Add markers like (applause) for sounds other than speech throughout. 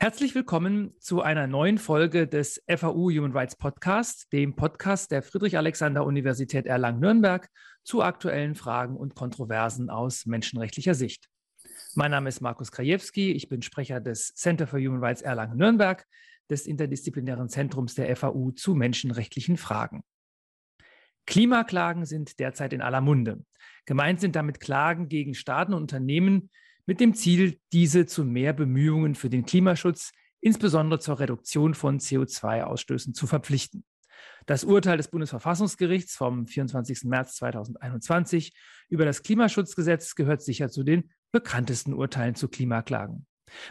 Herzlich willkommen zu einer neuen Folge des FAU Human Rights Podcast, dem Podcast der Friedrich-Alexander-Universität Erlangen-Nürnberg zu aktuellen Fragen und Kontroversen aus menschenrechtlicher Sicht. Mein Name ist Markus Krajewski, ich bin Sprecher des Center for Human Rights Erlangen-Nürnberg, des interdisziplinären Zentrums der FAU zu menschenrechtlichen Fragen. Klimaklagen sind derzeit in aller Munde. Gemeint sind damit Klagen gegen Staaten und Unternehmen, mit dem Ziel, diese zu mehr Bemühungen für den Klimaschutz, insbesondere zur Reduktion von CO2-Ausstößen, zu verpflichten. Das Urteil des Bundesverfassungsgerichts vom 24. März 2021 über das Klimaschutzgesetz gehört sicher zu den bekanntesten Urteilen zu Klimaklagen.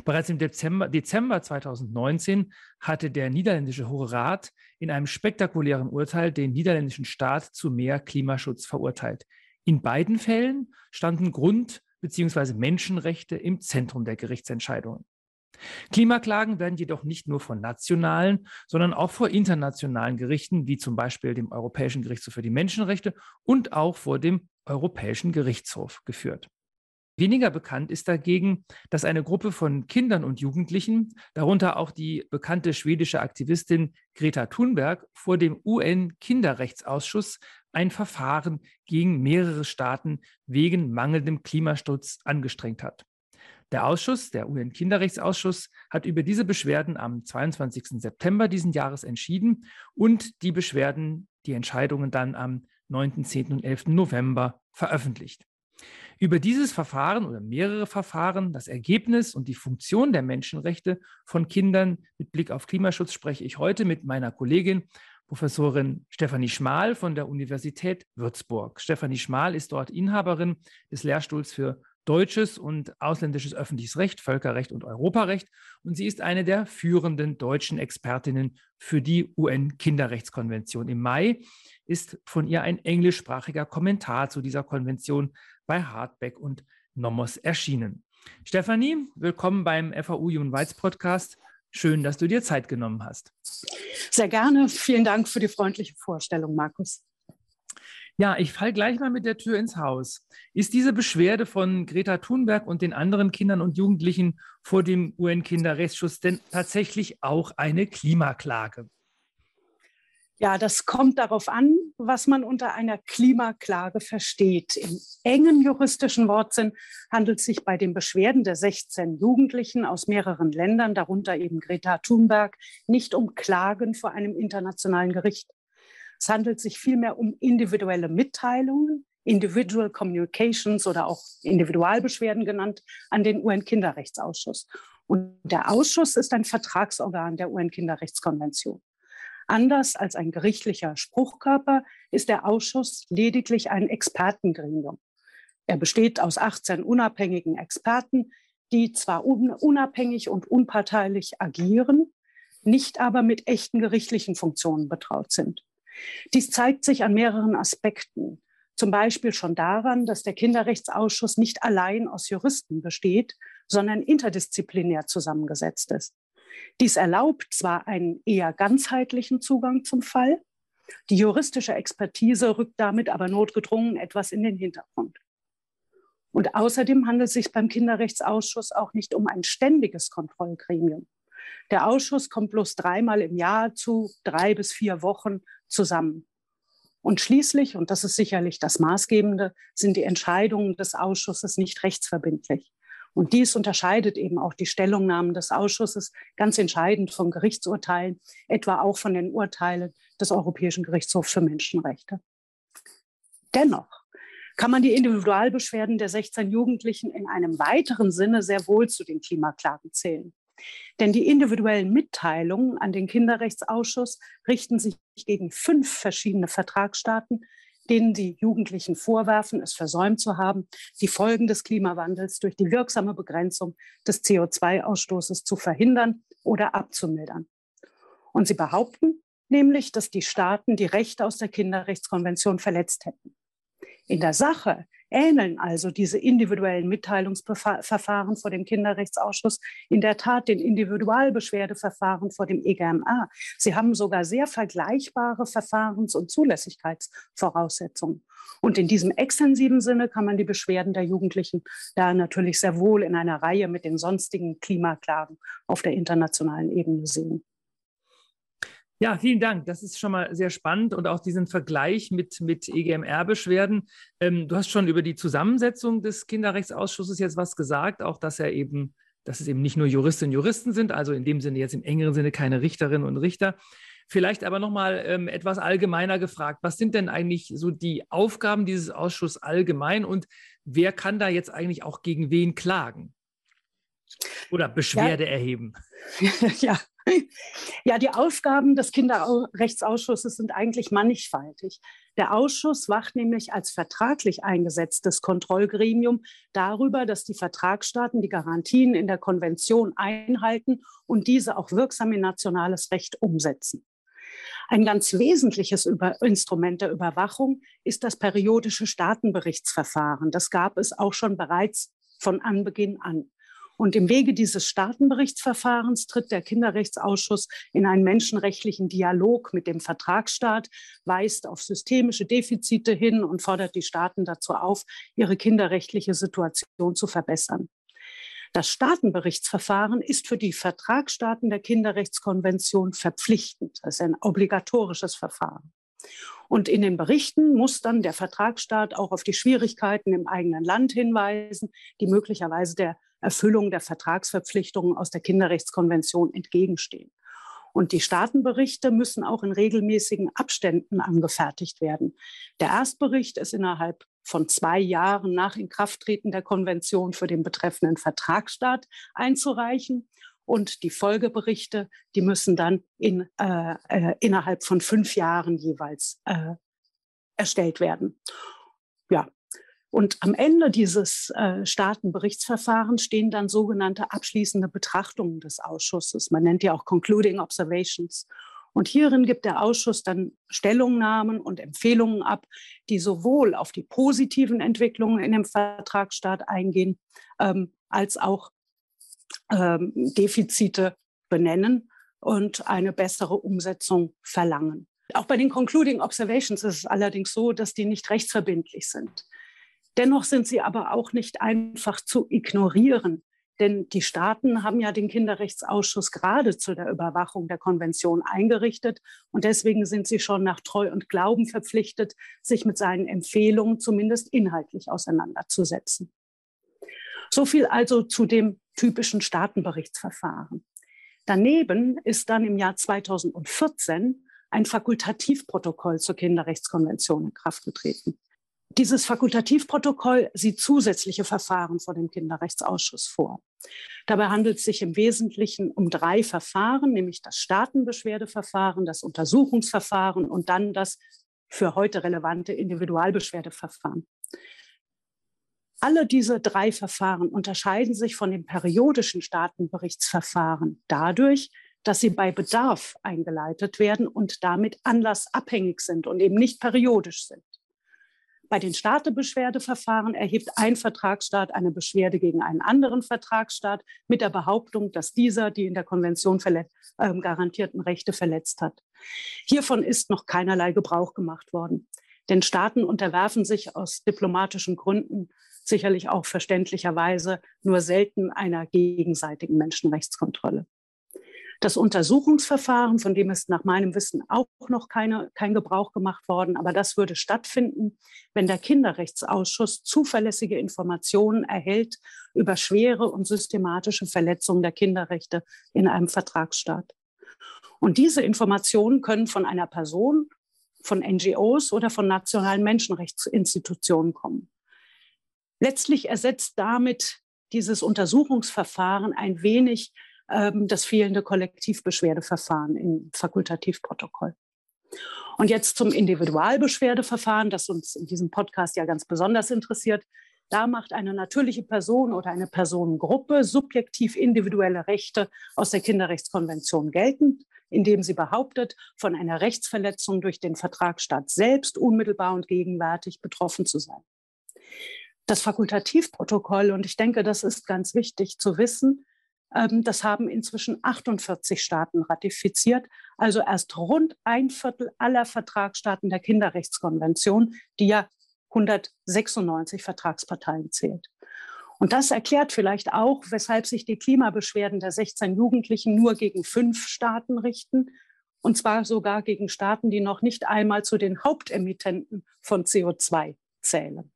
Bereits im Dezember, Dezember 2019 hatte der niederländische Hohe Rat in einem spektakulären Urteil den niederländischen Staat zu mehr Klimaschutz verurteilt. In beiden Fällen standen Grund- bzw. Menschenrechte im Zentrum der Gerichtsentscheidungen. Klimaklagen werden jedoch nicht nur von nationalen, sondern auch vor internationalen Gerichten, wie zum Beispiel dem Europäischen Gerichtshof für die Menschenrechte und auch vor dem Europäischen Gerichtshof geführt. Weniger bekannt ist dagegen, dass eine Gruppe von Kindern und Jugendlichen, darunter auch die bekannte schwedische Aktivistin Greta Thunberg, vor dem UN-Kinderrechtsausschuss ein Verfahren gegen mehrere Staaten wegen mangelndem Klimaschutz angestrengt hat. Der Ausschuss, der UN-Kinderrechtsausschuss, hat über diese Beschwerden am 22. September diesen Jahres entschieden und die Beschwerden, die Entscheidungen dann am 9., 10. und 11. November veröffentlicht. Über dieses Verfahren oder mehrere Verfahren, das Ergebnis und die Funktion der Menschenrechte von Kindern mit Blick auf Klimaschutz spreche ich heute mit meiner Kollegin Professorin Stefanie Schmal von der Universität Würzburg. Stefanie Schmal ist dort Inhaberin des Lehrstuhls für deutsches und ausländisches öffentliches Recht, Völkerrecht und Europarecht. Und sie ist eine der führenden deutschen Expertinnen für die UN-Kinderrechtskonvention. Im Mai ist von ihr ein englischsprachiger Kommentar zu dieser Konvention bei Hardback und Nomos erschienen. Stefanie, willkommen beim FAU Human Rights Podcast. Schön, dass du dir Zeit genommen hast. Sehr gerne. Vielen Dank für die freundliche Vorstellung, Markus. Ja, ich falle gleich mal mit der Tür ins Haus. Ist diese Beschwerde von Greta Thunberg und den anderen Kindern und Jugendlichen vor dem UN-Kinderrechtsschutz denn tatsächlich auch eine Klimaklage? Ja, das kommt darauf an, was man unter einer Klimaklage versteht. Im engen juristischen Wortsinn handelt es sich bei den Beschwerden der 16 Jugendlichen aus mehreren Ländern, darunter eben Greta Thunberg, nicht um Klagen vor einem internationalen Gericht. Es handelt sich vielmehr um individuelle Mitteilungen, Individual Communications oder auch Individualbeschwerden genannt, an den UN-Kinderrechtsausschuss. Und der Ausschuss ist ein Vertragsorgan der UN-Kinderrechtskonvention. Anders als ein gerichtlicher Spruchkörper ist der Ausschuss lediglich ein Expertengremium. Er besteht aus 18 unabhängigen Experten, die zwar unabhängig und unparteilich agieren, nicht aber mit echten gerichtlichen Funktionen betraut sind. Dies zeigt sich an mehreren Aspekten. Zum Beispiel schon daran, dass der Kinderrechtsausschuss nicht allein aus Juristen besteht, sondern interdisziplinär zusammengesetzt ist. Dies erlaubt zwar einen eher ganzheitlichen Zugang zum Fall, die juristische Expertise rückt damit aber notgedrungen etwas in den Hintergrund. Und außerdem handelt es sich beim Kinderrechtsausschuss auch nicht um ein ständiges Kontrollgremium. Der Ausschuss kommt bloß dreimal im Jahr zu drei bis vier Wochen zusammen. Und schließlich, und das ist sicherlich das Maßgebende, sind die Entscheidungen des Ausschusses nicht rechtsverbindlich. Und dies unterscheidet eben auch die Stellungnahmen des Ausschusses ganz entscheidend von Gerichtsurteilen, etwa auch von den Urteilen des Europäischen Gerichtshofs für Menschenrechte. Dennoch kann man die Individualbeschwerden der 16 Jugendlichen in einem weiteren Sinne sehr wohl zu den Klimaklagen zählen. Denn die individuellen Mitteilungen an den Kinderrechtsausschuss richten sich gegen fünf verschiedene Vertragsstaaten, denen die Jugendlichen vorwerfen, es versäumt zu haben, die Folgen des Klimawandels durch die wirksame Begrenzung des CO2-Ausstoßes zu verhindern oder abzumildern. Und sie behaupten nämlich, dass die Staaten die Rechte aus der Kinderrechtskonvention verletzt hätten. In der Sache ähneln also diese individuellen Mitteilungsverfahren vor dem Kinderrechtsausschuss in der Tat den Individualbeschwerdeverfahren vor dem EGMA. Sie haben sogar sehr vergleichbare Verfahrens- und Zulässigkeitsvoraussetzungen. Und in diesem extensiven Sinne kann man die Beschwerden der Jugendlichen da natürlich sehr wohl in einer Reihe mit den sonstigen Klimaklagen auf der internationalen Ebene sehen. Ja, vielen Dank. Das ist schon mal sehr spannend und auch diesen Vergleich mit, mit EGMR-Beschwerden. Ähm, du hast schon über die Zusammensetzung des Kinderrechtsausschusses jetzt was gesagt, auch dass er eben, dass es eben nicht nur Juristinnen und Juristen sind, also in dem Sinne jetzt im engeren Sinne keine Richterinnen und Richter. Vielleicht aber nochmal ähm, etwas allgemeiner gefragt. Was sind denn eigentlich so die Aufgaben dieses Ausschusses allgemein und wer kann da jetzt eigentlich auch gegen wen klagen? Oder Beschwerde ja. erheben? (laughs) ja, ja, die Aufgaben des Kinderrechtsausschusses sind eigentlich mannigfaltig. Der Ausschuss wacht nämlich als vertraglich eingesetztes Kontrollgremium darüber, dass die Vertragsstaaten die Garantien in der Konvention einhalten und diese auch wirksam in nationales Recht umsetzen. Ein ganz wesentliches Über Instrument der Überwachung ist das periodische Staatenberichtsverfahren. Das gab es auch schon bereits von Anbeginn an. Und im Wege dieses Staatenberichtsverfahrens tritt der Kinderrechtsausschuss in einen menschenrechtlichen Dialog mit dem Vertragsstaat, weist auf systemische Defizite hin und fordert die Staaten dazu auf, ihre kinderrechtliche Situation zu verbessern. Das Staatenberichtsverfahren ist für die Vertragsstaaten der Kinderrechtskonvention verpflichtend. Das ist ein obligatorisches Verfahren. Und in den Berichten muss dann der Vertragsstaat auch auf die Schwierigkeiten im eigenen Land hinweisen, die möglicherweise der Erfüllung der Vertragsverpflichtungen aus der Kinderrechtskonvention entgegenstehen. Und die Staatenberichte müssen auch in regelmäßigen Abständen angefertigt werden. Der Erstbericht ist innerhalb von zwei Jahren nach Inkrafttreten der Konvention für den betreffenden Vertragsstaat einzureichen. Und die Folgeberichte, die müssen dann in, äh, äh, innerhalb von fünf Jahren jeweils äh, erstellt werden. Ja, und am Ende dieses äh, Staatenberichtsverfahrens stehen dann sogenannte abschließende Betrachtungen des Ausschusses. Man nennt die auch Concluding Observations. Und hierin gibt der Ausschuss dann Stellungnahmen und Empfehlungen ab, die sowohl auf die positiven Entwicklungen in dem Vertragsstaat eingehen, ähm, als auch ähm, Defizite benennen und eine bessere Umsetzung verlangen. Auch bei den Concluding Observations ist es allerdings so, dass die nicht rechtsverbindlich sind. Dennoch sind sie aber auch nicht einfach zu ignorieren. Denn die Staaten haben ja den Kinderrechtsausschuss gerade zu der Überwachung der Konvention eingerichtet. Und deswegen sind sie schon nach Treu und Glauben verpflichtet, sich mit seinen Empfehlungen zumindest inhaltlich auseinanderzusetzen. So viel also zu dem typischen Staatenberichtsverfahren. Daneben ist dann im Jahr 2014 ein Fakultativprotokoll zur Kinderrechtskonvention in Kraft getreten. Dieses Fakultativprotokoll sieht zusätzliche Verfahren vor dem Kinderrechtsausschuss vor. Dabei handelt es sich im Wesentlichen um drei Verfahren, nämlich das Staatenbeschwerdeverfahren, das Untersuchungsverfahren und dann das für heute relevante Individualbeschwerdeverfahren. Alle diese drei Verfahren unterscheiden sich von dem periodischen Staatenberichtsverfahren dadurch, dass sie bei Bedarf eingeleitet werden und damit anlassabhängig sind und eben nicht periodisch sind. Bei den Staatebeschwerdeverfahren erhebt ein Vertragsstaat eine Beschwerde gegen einen anderen Vertragsstaat mit der Behauptung, dass dieser die in der Konvention äh, garantierten Rechte verletzt hat. Hiervon ist noch keinerlei Gebrauch gemacht worden. Denn Staaten unterwerfen sich aus diplomatischen Gründen sicherlich auch verständlicherweise nur selten einer gegenseitigen Menschenrechtskontrolle. Das Untersuchungsverfahren, von dem ist nach meinem Wissen auch noch keine, kein Gebrauch gemacht worden, aber das würde stattfinden, wenn der Kinderrechtsausschuss zuverlässige Informationen erhält über schwere und systematische Verletzungen der Kinderrechte in einem Vertragsstaat. Und diese Informationen können von einer Person, von NGOs oder von nationalen Menschenrechtsinstitutionen kommen. Letztlich ersetzt damit dieses Untersuchungsverfahren ein wenig das fehlende Kollektivbeschwerdeverfahren im Fakultativprotokoll. Und jetzt zum Individualbeschwerdeverfahren, das uns in diesem Podcast ja ganz besonders interessiert. Da macht eine natürliche Person oder eine Personengruppe subjektiv individuelle Rechte aus der Kinderrechtskonvention geltend, indem sie behauptet, von einer Rechtsverletzung durch den Vertragsstaat selbst unmittelbar und gegenwärtig betroffen zu sein. Das Fakultativprotokoll, und ich denke, das ist ganz wichtig zu wissen, ähm, das haben inzwischen 48 Staaten ratifiziert, also erst rund ein Viertel aller Vertragsstaaten der Kinderrechtskonvention, die ja 196 Vertragsparteien zählt. Und das erklärt vielleicht auch, weshalb sich die Klimabeschwerden der 16 Jugendlichen nur gegen fünf Staaten richten, und zwar sogar gegen Staaten, die noch nicht einmal zu den Hauptemittenten von CO2 zählen.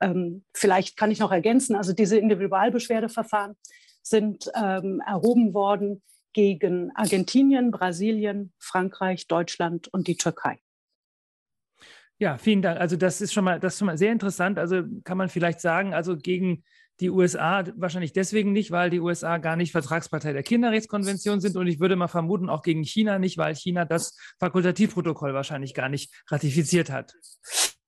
Ähm, vielleicht kann ich noch ergänzen, also diese Individualbeschwerdeverfahren sind ähm, erhoben worden gegen Argentinien, Brasilien, Frankreich, Deutschland und die Türkei. Ja, vielen Dank. Also das ist schon mal, das ist schon mal sehr interessant. Also kann man vielleicht sagen, also gegen die USA wahrscheinlich deswegen nicht, weil die USA gar nicht Vertragspartei der Kinderrechtskonvention sind und ich würde mal vermuten auch gegen China nicht, weil China das Fakultativprotokoll wahrscheinlich gar nicht ratifiziert hat.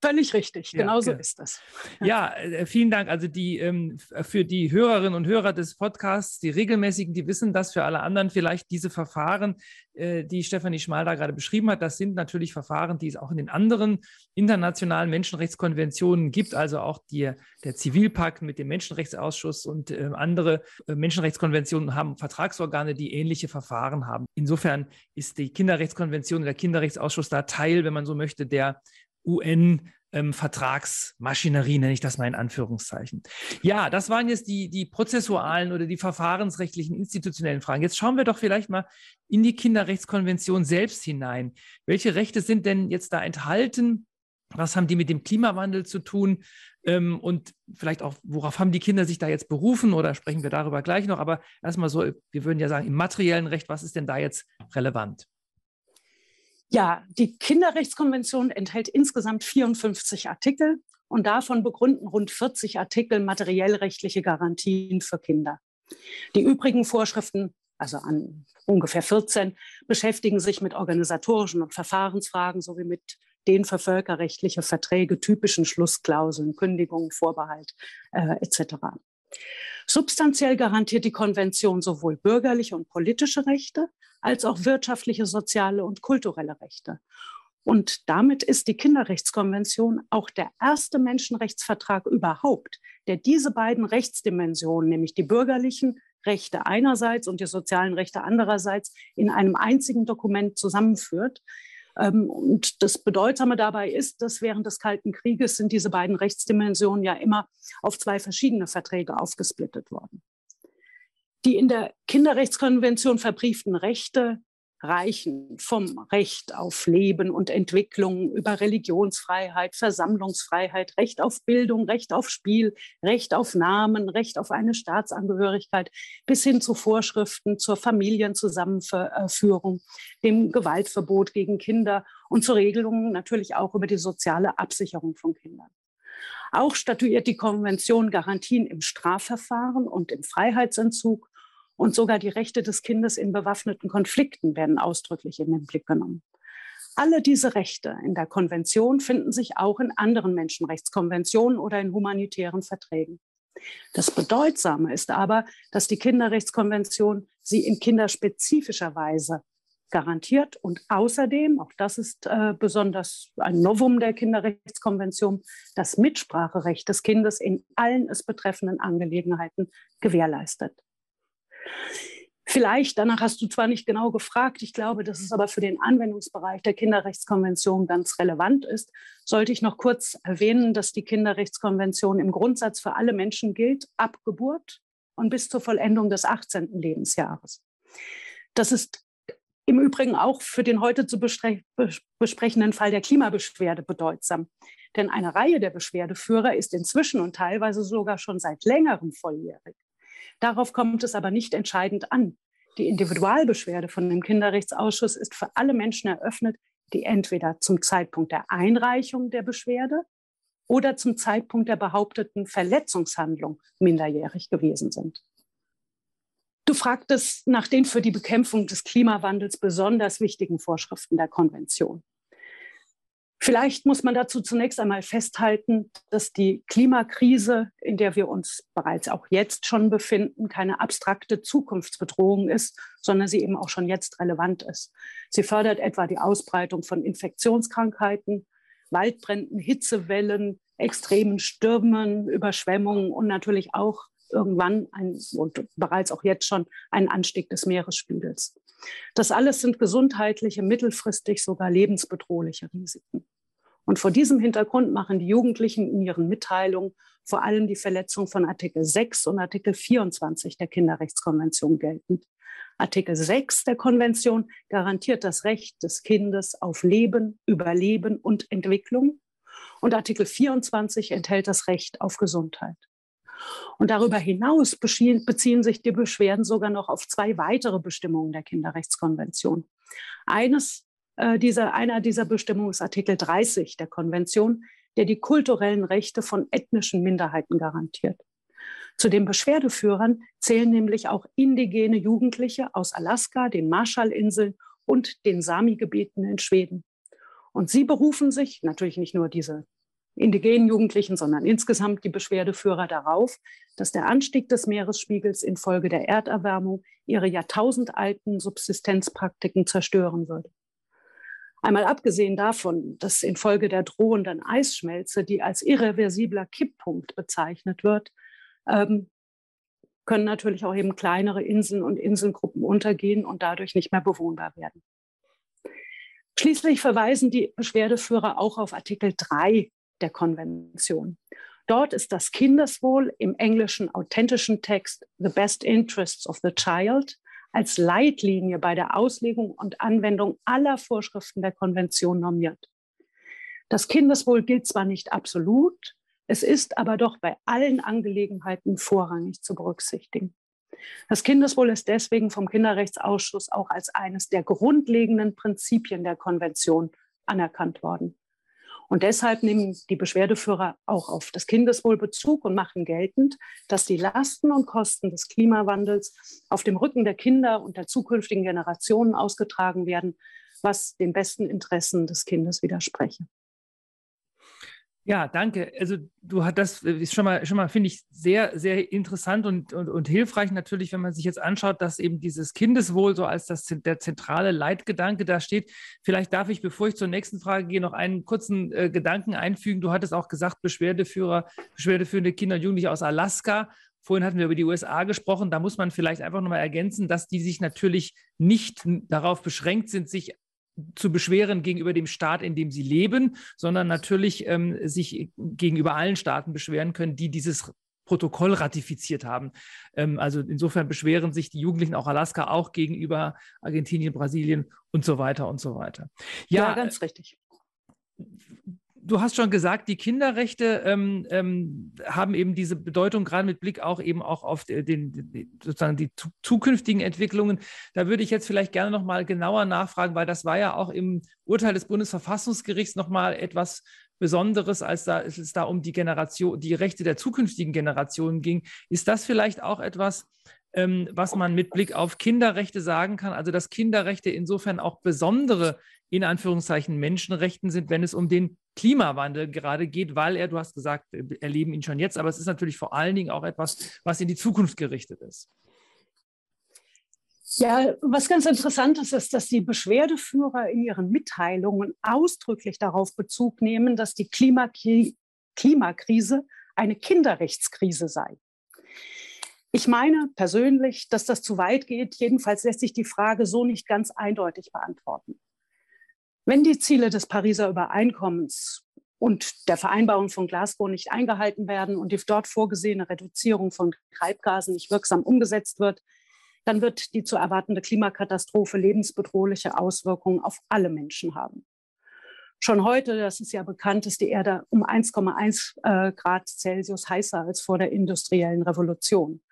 Völlig richtig, ja, genau so ist das. (laughs) Ja, äh, vielen Dank. Also die ähm, für die Hörerinnen und Hörer des Podcasts, die regelmäßigen, die wissen das, für alle anderen vielleicht diese Verfahren, äh, die Stefanie Schmal da gerade beschrieben hat, das sind natürlich Verfahren, die es auch in den anderen internationalen Menschenrechtskonventionen gibt, also auch die, der Zivilpakt mit dem Menschenrechtsausschuss und äh, andere äh, Menschenrechtskonventionen haben Vertragsorgane, die ähnliche Verfahren haben. Insofern ist die Kinderrechtskonvention der Kinderrechtsausschuss da Teil, wenn man so möchte, der UN-Vertragsmaschinerie, ähm, nenne ich das mal in Anführungszeichen. Ja, das waren jetzt die, die prozessualen oder die verfahrensrechtlichen institutionellen Fragen. Jetzt schauen wir doch vielleicht mal in die Kinderrechtskonvention selbst hinein. Welche Rechte sind denn jetzt da enthalten? Was haben die mit dem Klimawandel zu tun? Ähm, und vielleicht auch, worauf haben die Kinder sich da jetzt berufen? Oder sprechen wir darüber gleich noch? Aber erstmal so, wir würden ja sagen, im materiellen Recht, was ist denn da jetzt relevant? Ja, die Kinderrechtskonvention enthält insgesamt 54 Artikel und davon begründen rund 40 Artikel materiell-rechtliche Garantien für Kinder. Die übrigen Vorschriften, also an ungefähr 14, beschäftigen sich mit organisatorischen und Verfahrensfragen sowie mit den für völkerrechtliche Verträge typischen Schlussklauseln, Kündigung, Vorbehalt äh, etc. Substanziell garantiert die Konvention sowohl bürgerliche und politische Rechte als auch wirtschaftliche, soziale und kulturelle Rechte. Und damit ist die Kinderrechtskonvention auch der erste Menschenrechtsvertrag überhaupt, der diese beiden Rechtsdimensionen, nämlich die bürgerlichen Rechte einerseits und die sozialen Rechte andererseits, in einem einzigen Dokument zusammenführt. Ähm, und das Bedeutsame dabei ist, dass während des Kalten Krieges sind diese beiden Rechtsdimensionen ja immer auf zwei verschiedene Verträge aufgesplittet worden. Die in der Kinderrechtskonvention verbrieften Rechte reichen vom Recht auf Leben und Entwicklung über Religionsfreiheit, Versammlungsfreiheit, Recht auf Bildung, Recht auf Spiel, Recht auf Namen, Recht auf eine Staatsangehörigkeit bis hin zu Vorschriften zur Familienzusammenführung, dem Gewaltverbot gegen Kinder und zu Regelungen natürlich auch über die soziale Absicherung von Kindern. Auch statuiert die Konvention Garantien im Strafverfahren und im Freiheitsentzug und sogar die Rechte des Kindes in bewaffneten Konflikten werden ausdrücklich in den Blick genommen. Alle diese Rechte in der Konvention finden sich auch in anderen Menschenrechtskonventionen oder in humanitären Verträgen. Das Bedeutsame ist aber, dass die Kinderrechtskonvention sie in kinderspezifischer Weise garantiert und außerdem, auch das ist äh, besonders ein Novum der Kinderrechtskonvention, das Mitspracherecht des Kindes in allen es betreffenden Angelegenheiten gewährleistet. Vielleicht, danach hast du zwar nicht genau gefragt, ich glaube, dass es aber für den Anwendungsbereich der Kinderrechtskonvention ganz relevant ist, sollte ich noch kurz erwähnen, dass die Kinderrechtskonvention im Grundsatz für alle Menschen gilt, ab Geburt und bis zur Vollendung des 18. Lebensjahres. Das ist im Übrigen auch für den heute zu besprechenden Fall der Klimabeschwerde bedeutsam. Denn eine Reihe der Beschwerdeführer ist inzwischen und teilweise sogar schon seit längerem volljährig. Darauf kommt es aber nicht entscheidend an. Die Individualbeschwerde von dem Kinderrechtsausschuss ist für alle Menschen eröffnet, die entweder zum Zeitpunkt der Einreichung der Beschwerde oder zum Zeitpunkt der behaupteten Verletzungshandlung minderjährig gewesen sind. Du fragtest nach den für die Bekämpfung des Klimawandels besonders wichtigen Vorschriften der Konvention. Vielleicht muss man dazu zunächst einmal festhalten, dass die Klimakrise, in der wir uns bereits auch jetzt schon befinden, keine abstrakte Zukunftsbedrohung ist, sondern sie eben auch schon jetzt relevant ist. Sie fördert etwa die Ausbreitung von Infektionskrankheiten, Waldbränden, Hitzewellen, extremen Stürmen, Überschwemmungen und natürlich auch irgendwann ein, und bereits auch jetzt schon ein Anstieg des Meeresspiegels. Das alles sind gesundheitliche, mittelfristig sogar lebensbedrohliche Risiken. Und vor diesem Hintergrund machen die Jugendlichen in ihren Mitteilungen vor allem die Verletzung von Artikel 6 und Artikel 24 der Kinderrechtskonvention geltend. Artikel 6 der Konvention garantiert das Recht des Kindes auf Leben, Überleben und Entwicklung. Und Artikel 24 enthält das Recht auf Gesundheit. Und darüber hinaus beziehen sich die Beschwerden sogar noch auf zwei weitere Bestimmungen der Kinderrechtskonvention. Eines äh, dieser, einer dieser Bestimmungen ist Artikel 30 der Konvention, der die kulturellen Rechte von ethnischen Minderheiten garantiert. Zu den Beschwerdeführern zählen nämlich auch indigene Jugendliche aus Alaska, den Marshallinseln und den Sami-Gebieten in Schweden. Und sie berufen sich, natürlich nicht nur diese indigenen Jugendlichen, sondern insgesamt die Beschwerdeführer darauf, dass der Anstieg des Meeresspiegels infolge der Erderwärmung ihre jahrtausendalten Subsistenzpraktiken zerstören würde. Einmal abgesehen davon, dass infolge der drohenden Eisschmelze, die als irreversibler Kipppunkt bezeichnet wird, ähm, können natürlich auch eben kleinere Inseln und Inselgruppen untergehen und dadurch nicht mehr bewohnbar werden. Schließlich verweisen die Beschwerdeführer auch auf Artikel 3 der Konvention. Dort ist das Kindeswohl im englischen authentischen Text The Best Interests of the Child als Leitlinie bei der Auslegung und Anwendung aller Vorschriften der Konvention normiert. Das Kindeswohl gilt zwar nicht absolut, es ist aber doch bei allen Angelegenheiten vorrangig zu berücksichtigen. Das Kindeswohl ist deswegen vom Kinderrechtsausschuss auch als eines der grundlegenden Prinzipien der Konvention anerkannt worden. Und deshalb nehmen die Beschwerdeführer auch auf das Kindeswohl Bezug und machen geltend, dass die Lasten und Kosten des Klimawandels auf dem Rücken der Kinder und der zukünftigen Generationen ausgetragen werden, was den besten Interessen des Kindes widerspreche. Ja, danke. Also du hast das äh, ist schon mal, schon mal finde ich sehr, sehr interessant und, und, und hilfreich natürlich, wenn man sich jetzt anschaut, dass eben dieses Kindeswohl so als das, der zentrale Leitgedanke da steht. Vielleicht darf ich, bevor ich zur nächsten Frage gehe, noch einen kurzen äh, Gedanken einfügen. Du hattest auch gesagt, Beschwerdeführer, beschwerdeführende Kinder und Jugendliche aus Alaska. Vorhin hatten wir über die USA gesprochen. Da muss man vielleicht einfach nochmal ergänzen, dass die sich natürlich nicht darauf beschränkt sind, sich zu beschweren gegenüber dem Staat, in dem sie leben, sondern natürlich ähm, sich gegenüber allen Staaten beschweren können, die dieses Protokoll ratifiziert haben. Ähm, also insofern beschweren sich die Jugendlichen auch Alaska auch gegenüber Argentinien, Brasilien und so weiter und so weiter. Ja, ja ganz richtig du hast schon gesagt, die Kinderrechte ähm, ähm, haben eben diese Bedeutung, gerade mit Blick auch eben auch auf den, sozusagen die zukünftigen Entwicklungen. Da würde ich jetzt vielleicht gerne noch mal genauer nachfragen, weil das war ja auch im Urteil des Bundesverfassungsgerichts noch mal etwas Besonderes, als da es da um die Generation, die Rechte der zukünftigen Generationen ging. Ist das vielleicht auch etwas, ähm, was man mit Blick auf Kinderrechte sagen kann? Also dass Kinderrechte insofern auch besondere in Anführungszeichen Menschenrechten sind, wenn es um den Klimawandel gerade geht, weil er, du hast gesagt, wir erleben ihn schon jetzt, aber es ist natürlich vor allen Dingen auch etwas, was in die Zukunft gerichtet ist. Ja, was ganz interessant ist, ist, dass die Beschwerdeführer in ihren Mitteilungen ausdrücklich darauf Bezug nehmen, dass die Klimakri Klimakrise eine Kinderrechtskrise sei. Ich meine persönlich, dass das zu weit geht. Jedenfalls lässt sich die Frage so nicht ganz eindeutig beantworten. Wenn die Ziele des Pariser Übereinkommens und der Vereinbarung von Glasgow nicht eingehalten werden und die dort vorgesehene Reduzierung von Treibgasen nicht wirksam umgesetzt wird, dann wird die zu erwartende Klimakatastrophe lebensbedrohliche Auswirkungen auf alle Menschen haben. Schon heute, das ist ja bekannt, ist die Erde um 1,1 äh, Grad Celsius heißer als vor der industriellen Revolution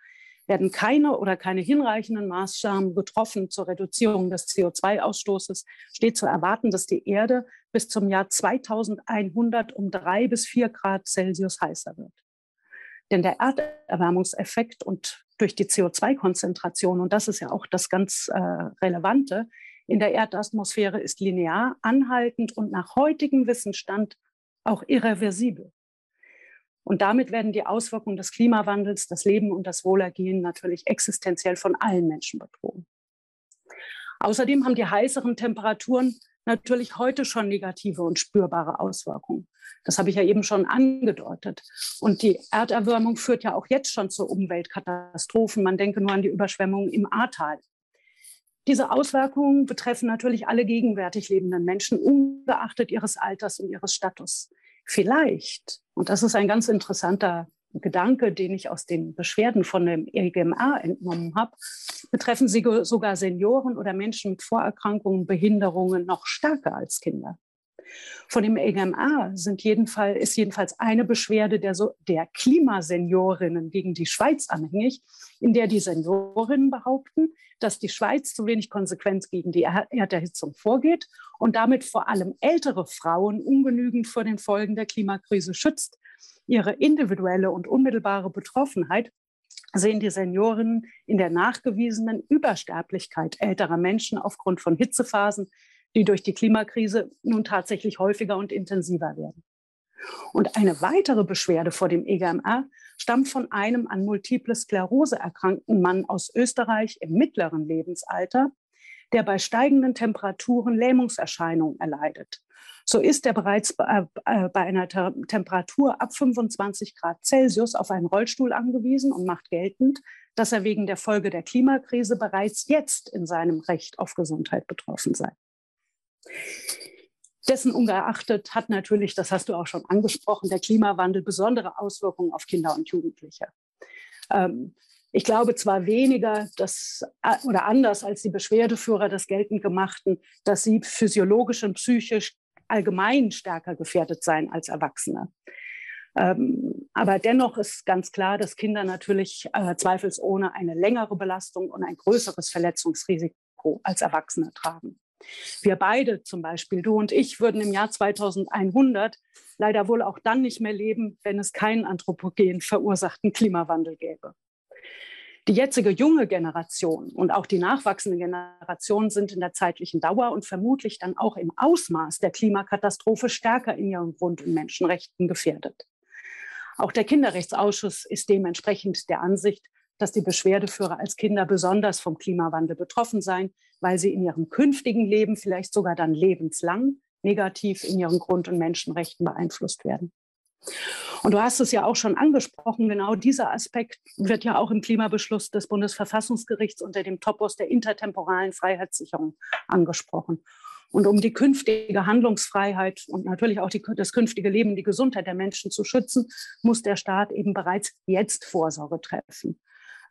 werden keine oder keine hinreichenden Maßnahmen getroffen zur Reduzierung des CO2-Ausstoßes, steht zu erwarten, dass die Erde bis zum Jahr 2100 um drei bis vier Grad Celsius heißer wird. Denn der Erderwärmungseffekt und durch die CO2-Konzentration, und das ist ja auch das ganz äh, Relevante, in der Erdatmosphäre ist linear, anhaltend und nach heutigem Wissensstand auch irreversibel. Und damit werden die Auswirkungen des Klimawandels, das Leben und das Wohlergehen natürlich existenziell von allen Menschen bedroht. Außerdem haben die heißeren Temperaturen natürlich heute schon negative und spürbare Auswirkungen. Das habe ich ja eben schon angedeutet. Und die Erderwärmung führt ja auch jetzt schon zu Umweltkatastrophen. Man denke nur an die Überschwemmungen im Ahrtal. Diese Auswirkungen betreffen natürlich alle gegenwärtig lebenden Menschen, ungeachtet ihres Alters und ihres Status. Vielleicht, und das ist ein ganz interessanter Gedanke, den ich aus den Beschwerden von dem EGMR entnommen habe, betreffen sie sogar Senioren oder Menschen mit Vorerkrankungen, Behinderungen noch stärker als Kinder. Von dem EGMA sind jedenfalls, ist jedenfalls eine Beschwerde der, der Klimaseniorinnen gegen die Schweiz anhängig, in der die Seniorinnen behaupten, dass die Schweiz zu wenig konsequent gegen die Erderhitzung vorgeht und damit vor allem ältere Frauen ungenügend vor den Folgen der Klimakrise schützt. Ihre individuelle und unmittelbare Betroffenheit sehen die Senioren in der nachgewiesenen Übersterblichkeit älterer Menschen aufgrund von Hitzephasen, die durch die Klimakrise nun tatsächlich häufiger und intensiver werden. Und eine weitere Beschwerde vor dem EGMR stammt von einem an Multiple Sklerose erkrankten Mann aus Österreich im mittleren Lebensalter, der bei steigenden Temperaturen Lähmungserscheinungen erleidet. So ist er bereits äh, äh, bei einer Temperatur ab 25 Grad Celsius auf einen Rollstuhl angewiesen und macht geltend, dass er wegen der Folge der Klimakrise bereits jetzt in seinem Recht auf Gesundheit betroffen sei. Dessen ungeachtet hat natürlich, das hast du auch schon angesprochen, der Klimawandel besondere Auswirkungen auf Kinder und Jugendliche. Ähm, ich glaube zwar weniger dass, äh, oder anders als die Beschwerdeführer das geltend gemachten, dass sie physiologisch und psychisch allgemein stärker gefährdet seien als Erwachsene. Ähm, aber dennoch ist ganz klar, dass Kinder natürlich äh, zweifelsohne eine längere Belastung und ein größeres Verletzungsrisiko als Erwachsene tragen. Wir beide zum Beispiel, du und ich, würden im Jahr 2100 leider wohl auch dann nicht mehr leben, wenn es keinen anthropogen verursachten Klimawandel gäbe. Die jetzige junge Generation und auch die nachwachsende Generation sind in der zeitlichen Dauer und vermutlich dann auch im Ausmaß der Klimakatastrophe stärker in ihren Grund- und Menschenrechten gefährdet. Auch der Kinderrechtsausschuss ist dementsprechend der Ansicht, dass die Beschwerdeführer als Kinder besonders vom Klimawandel betroffen seien, weil sie in ihrem künftigen Leben vielleicht sogar dann lebenslang negativ in ihren Grund- und Menschenrechten beeinflusst werden. Und du hast es ja auch schon angesprochen, genau dieser Aspekt wird ja auch im Klimabeschluss des Bundesverfassungsgerichts unter dem Topos der intertemporalen Freiheitssicherung angesprochen. Und um die künftige Handlungsfreiheit und natürlich auch die, das künftige Leben, die Gesundheit der Menschen zu schützen, muss der Staat eben bereits jetzt Vorsorge treffen.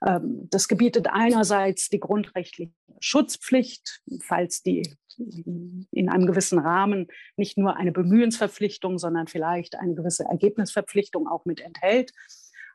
Ähm, das gebietet einerseits die grundrechtliche Schutzpflicht, falls die in einem gewissen Rahmen nicht nur eine Bemühensverpflichtung, sondern vielleicht eine gewisse Ergebnisverpflichtung auch mit enthält.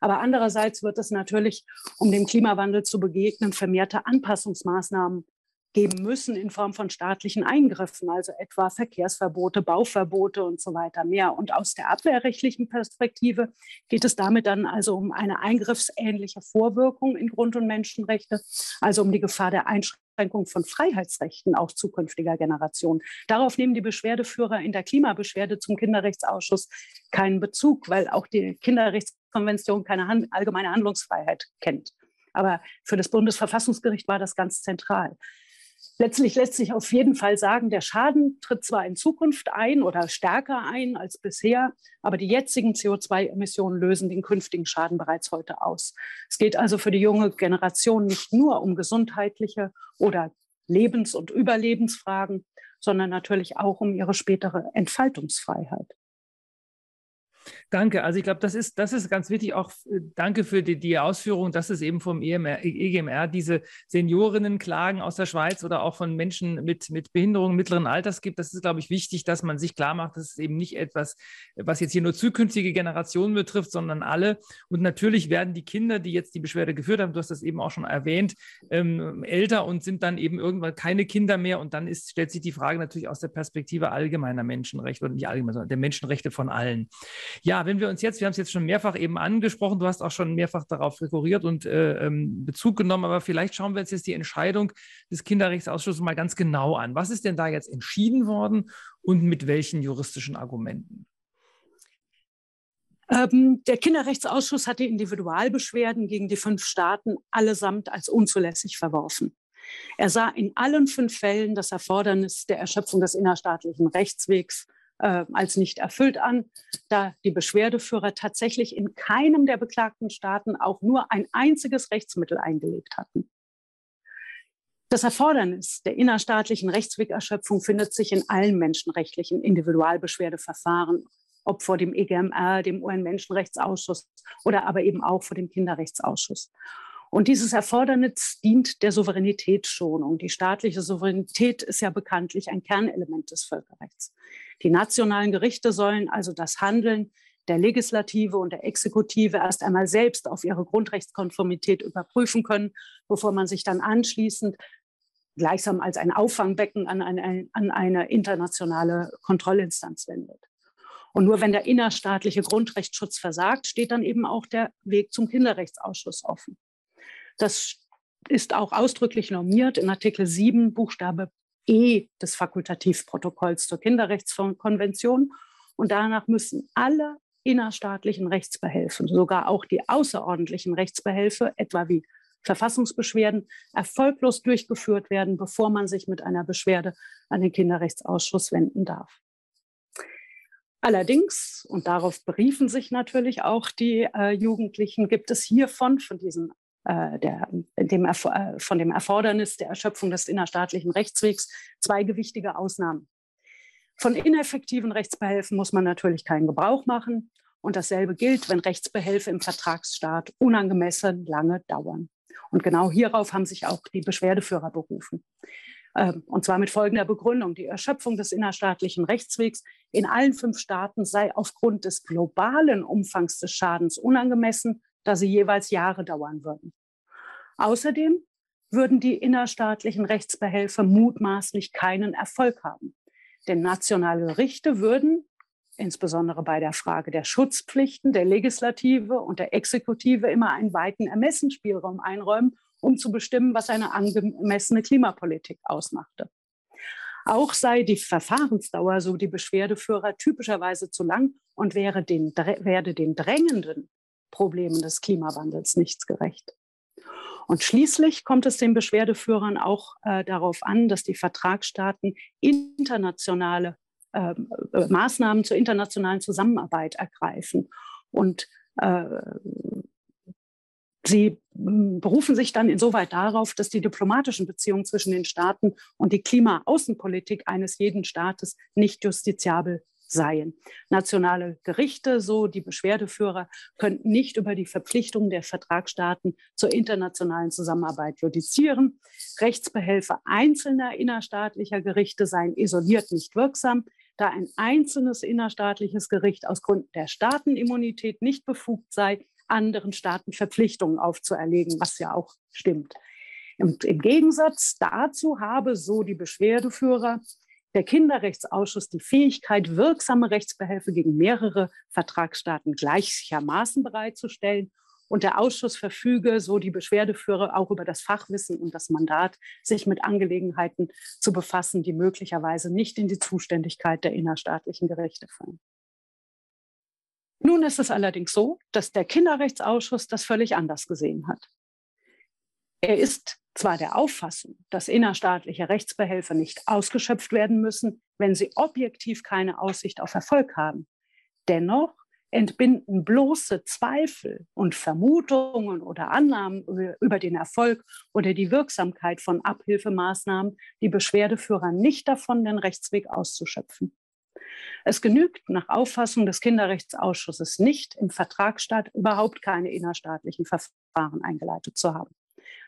Aber andererseits wird es natürlich, um dem Klimawandel zu begegnen, vermehrte Anpassungsmaßnahmen geben müssen in Form von staatlichen Eingriffen, also etwa Verkehrsverbote, Bauverbote und so weiter mehr. Und aus der abwehrrechtlichen Perspektive geht es damit dann also um eine eingriffsähnliche Vorwirkung in Grund- und Menschenrechte, also um die Gefahr der Einschränkung von Freiheitsrechten auch zukünftiger Generationen. Darauf nehmen die Beschwerdeführer in der Klimabeschwerde zum Kinderrechtsausschuss keinen Bezug, weil auch die Kinderrechtskonvention keine allgemeine Handlungsfreiheit kennt. Aber für das Bundesverfassungsgericht war das ganz zentral. Letztlich lässt sich auf jeden Fall sagen, der Schaden tritt zwar in Zukunft ein oder stärker ein als bisher, aber die jetzigen CO2-Emissionen lösen den künftigen Schaden bereits heute aus. Es geht also für die junge Generation nicht nur um gesundheitliche oder Lebens- und Überlebensfragen, sondern natürlich auch um ihre spätere Entfaltungsfreiheit. Danke. Also ich glaube, das ist, das ist ganz wichtig. Auch äh, danke für die, die Ausführung, dass es eben vom EMR, EGMR diese Seniorinnenklagen aus der Schweiz oder auch von Menschen mit, mit Behinderungen mittleren Alters gibt. Das ist, glaube ich, wichtig, dass man sich klar macht, dass es eben nicht etwas, was jetzt hier nur zukünftige Generationen betrifft, sondern alle. Und natürlich werden die Kinder, die jetzt die Beschwerde geführt haben, du hast das eben auch schon erwähnt, ähm, älter und sind dann eben irgendwann keine Kinder mehr. Und dann ist, stellt sich die Frage natürlich aus der Perspektive allgemeiner Menschenrechte oder nicht allgemein, sondern der Menschenrechte von allen. Ja, wenn wir uns jetzt, wir haben es jetzt schon mehrfach eben angesprochen, du hast auch schon mehrfach darauf rekurriert und äh, ähm, Bezug genommen, aber vielleicht schauen wir uns jetzt die Entscheidung des Kinderrechtsausschusses mal ganz genau an. Was ist denn da jetzt entschieden worden und mit welchen juristischen Argumenten? Ähm, der Kinderrechtsausschuss hat die Individualbeschwerden gegen die fünf Staaten allesamt als unzulässig verworfen. Er sah in allen fünf Fällen das Erfordernis der Erschöpfung des innerstaatlichen Rechtswegs äh, als nicht erfüllt an, da die Beschwerdeführer tatsächlich in keinem der beklagten Staaten auch nur ein einziges Rechtsmittel eingelegt hatten. Das Erfordernis der innerstaatlichen Rechtswegerschöpfung findet sich in allen menschenrechtlichen Individualbeschwerdeverfahren, ob vor dem EGMR, dem UN-Menschenrechtsausschuss oder aber eben auch vor dem Kinderrechtsausschuss. Und dieses Erfordernis dient der Souveränitätsschonung. Die staatliche Souveränität ist ja bekanntlich ein Kernelement des Völkerrechts. Die nationalen Gerichte sollen also das Handeln der Legislative und der Exekutive erst einmal selbst auf ihre Grundrechtskonformität überprüfen können, bevor man sich dann anschließend gleichsam als ein Auffangbecken an eine, an eine internationale Kontrollinstanz wendet. Und nur wenn der innerstaatliche Grundrechtsschutz versagt, steht dann eben auch der Weg zum Kinderrechtsausschuss offen. Das ist auch ausdrücklich normiert in Artikel 7 Buchstabe E des Fakultativprotokolls zur Kinderrechtskonvention. Und danach müssen alle innerstaatlichen Rechtsbehelfe, sogar auch die außerordentlichen Rechtsbehelfe, etwa wie Verfassungsbeschwerden, erfolglos durchgeführt werden, bevor man sich mit einer Beschwerde an den Kinderrechtsausschuss wenden darf. Allerdings, und darauf beriefen sich natürlich auch die äh, Jugendlichen, gibt es hiervon, von diesem äh, der, dem, äh, von dem Erfordernis der Erschöpfung des innerstaatlichen Rechtswegs zwei gewichtige Ausnahmen. Von ineffektiven Rechtsbehelfen muss man natürlich keinen Gebrauch machen. Und dasselbe gilt, wenn Rechtsbehelfe im Vertragsstaat unangemessen lange dauern. Und genau hierauf haben sich auch die Beschwerdeführer berufen. Ähm, und zwar mit folgender Begründung. Die Erschöpfung des innerstaatlichen Rechtswegs in allen fünf Staaten sei aufgrund des globalen Umfangs des Schadens unangemessen da sie jeweils Jahre dauern würden. Außerdem würden die innerstaatlichen Rechtsbehelfe mutmaßlich keinen Erfolg haben. Denn nationale Gerichte würden, insbesondere bei der Frage der Schutzpflichten der Legislative und der Exekutive, immer einen weiten Ermessensspielraum einräumen, um zu bestimmen, was eine angemessene Klimapolitik ausmachte. Auch sei die Verfahrensdauer, so die Beschwerdeführer, typischerweise zu lang und wäre den, werde den drängenden Problemen des Klimawandels nichts gerecht. Und schließlich kommt es den Beschwerdeführern auch äh, darauf an, dass die Vertragsstaaten internationale ähm, äh, Maßnahmen zur internationalen Zusammenarbeit ergreifen. Und äh, sie hm, berufen sich dann insoweit darauf, dass die diplomatischen Beziehungen zwischen den Staaten und die Klimaaußenpolitik eines jeden Staates nicht justiziabel seien. Nationale Gerichte, so die Beschwerdeführer, könnten nicht über die Verpflichtungen der Vertragsstaaten zur internationalen Zusammenarbeit judizieren. Rechtsbehelfe einzelner innerstaatlicher Gerichte seien isoliert nicht wirksam, da ein einzelnes innerstaatliches Gericht aus Gründen der Staatenimmunität nicht befugt sei, anderen Staaten Verpflichtungen aufzuerlegen, was ja auch stimmt. Und im Gegensatz dazu habe, so die Beschwerdeführer, der Kinderrechtsausschuss die Fähigkeit, wirksame Rechtsbehelfe gegen mehrere Vertragsstaaten gleichermaßen bereitzustellen. Und der Ausschuss verfüge, so die Beschwerdeführer, auch über das Fachwissen und das Mandat, sich mit Angelegenheiten zu befassen, die möglicherweise nicht in die Zuständigkeit der innerstaatlichen Gerichte fallen. Nun ist es allerdings so, dass der Kinderrechtsausschuss das völlig anders gesehen hat. Er ist zwar der Auffassung, dass innerstaatliche Rechtsbehelfe nicht ausgeschöpft werden müssen, wenn sie objektiv keine Aussicht auf Erfolg haben. Dennoch entbinden bloße Zweifel und Vermutungen oder Annahmen über den Erfolg oder die Wirksamkeit von Abhilfemaßnahmen die Beschwerdeführer nicht davon, den Rechtsweg auszuschöpfen. Es genügt nach Auffassung des Kinderrechtsausschusses nicht, im Vertragsstaat überhaupt keine innerstaatlichen Verfahren eingeleitet zu haben.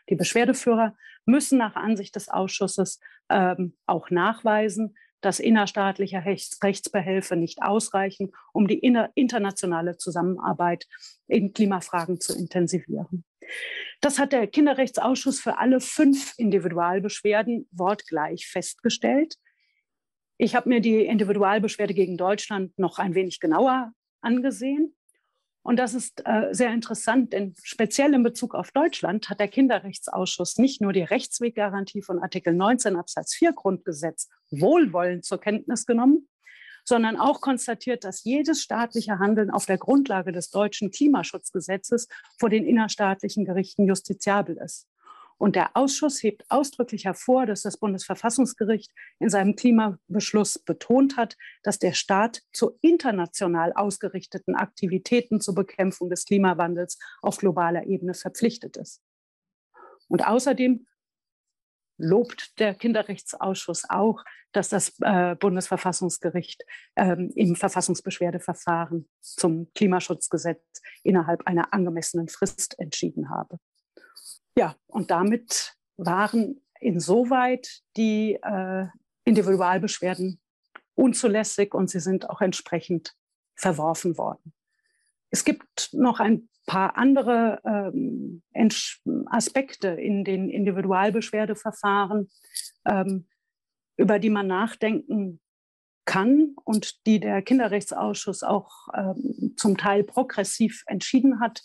Die Beschwerdeführer müssen nach Ansicht des Ausschusses ähm, auch nachweisen, dass innerstaatliche Rechts Rechtsbehelfe nicht ausreichen, um die internationale Zusammenarbeit in Klimafragen zu intensivieren. Das hat der Kinderrechtsausschuss für alle fünf Individualbeschwerden wortgleich festgestellt. Ich habe mir die Individualbeschwerde gegen Deutschland noch ein wenig genauer angesehen. Und das ist äh, sehr interessant, denn speziell in Bezug auf Deutschland hat der Kinderrechtsausschuss nicht nur die Rechtsweggarantie von Artikel 19 Absatz 4 Grundgesetz wohlwollend zur Kenntnis genommen, sondern auch konstatiert, dass jedes staatliche Handeln auf der Grundlage des deutschen Klimaschutzgesetzes vor den innerstaatlichen Gerichten justiziabel ist. Und der Ausschuss hebt ausdrücklich hervor, dass das Bundesverfassungsgericht in seinem Klimabeschluss betont hat, dass der Staat zu international ausgerichteten Aktivitäten zur Bekämpfung des Klimawandels auf globaler Ebene verpflichtet ist. Und außerdem lobt der Kinderrechtsausschuss auch, dass das äh, Bundesverfassungsgericht ähm, im Verfassungsbeschwerdeverfahren zum Klimaschutzgesetz innerhalb einer angemessenen Frist entschieden habe. Ja, und damit waren insoweit die äh, Individualbeschwerden unzulässig und sie sind auch entsprechend verworfen worden. Es gibt noch ein paar andere ähm, Aspekte in den Individualbeschwerdeverfahren, ähm, über die man nachdenken kann und die der Kinderrechtsausschuss auch ähm, zum Teil progressiv entschieden hat.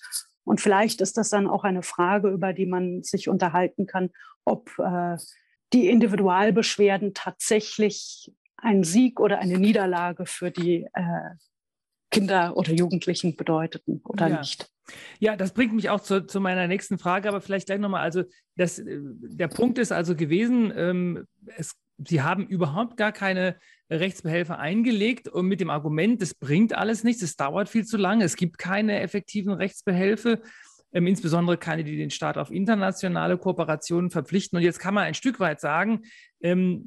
Und vielleicht ist das dann auch eine Frage, über die man sich unterhalten kann, ob äh, die Individualbeschwerden tatsächlich ein Sieg oder eine Niederlage für die äh, Kinder oder Jugendlichen bedeuteten oder ja. nicht. Ja, das bringt mich auch zu, zu meiner nächsten Frage, aber vielleicht gleich nochmal. Also, das, äh, der Punkt ist also gewesen, ähm, es, Sie haben überhaupt gar keine Rechtsbehelfe eingelegt und mit dem Argument, das bringt alles nichts, es dauert viel zu lange, es gibt keine effektiven Rechtsbehelfe. Ähm, insbesondere keine, die den Staat auf internationale Kooperationen verpflichten. Und jetzt kann man ein Stück weit sagen, ähm,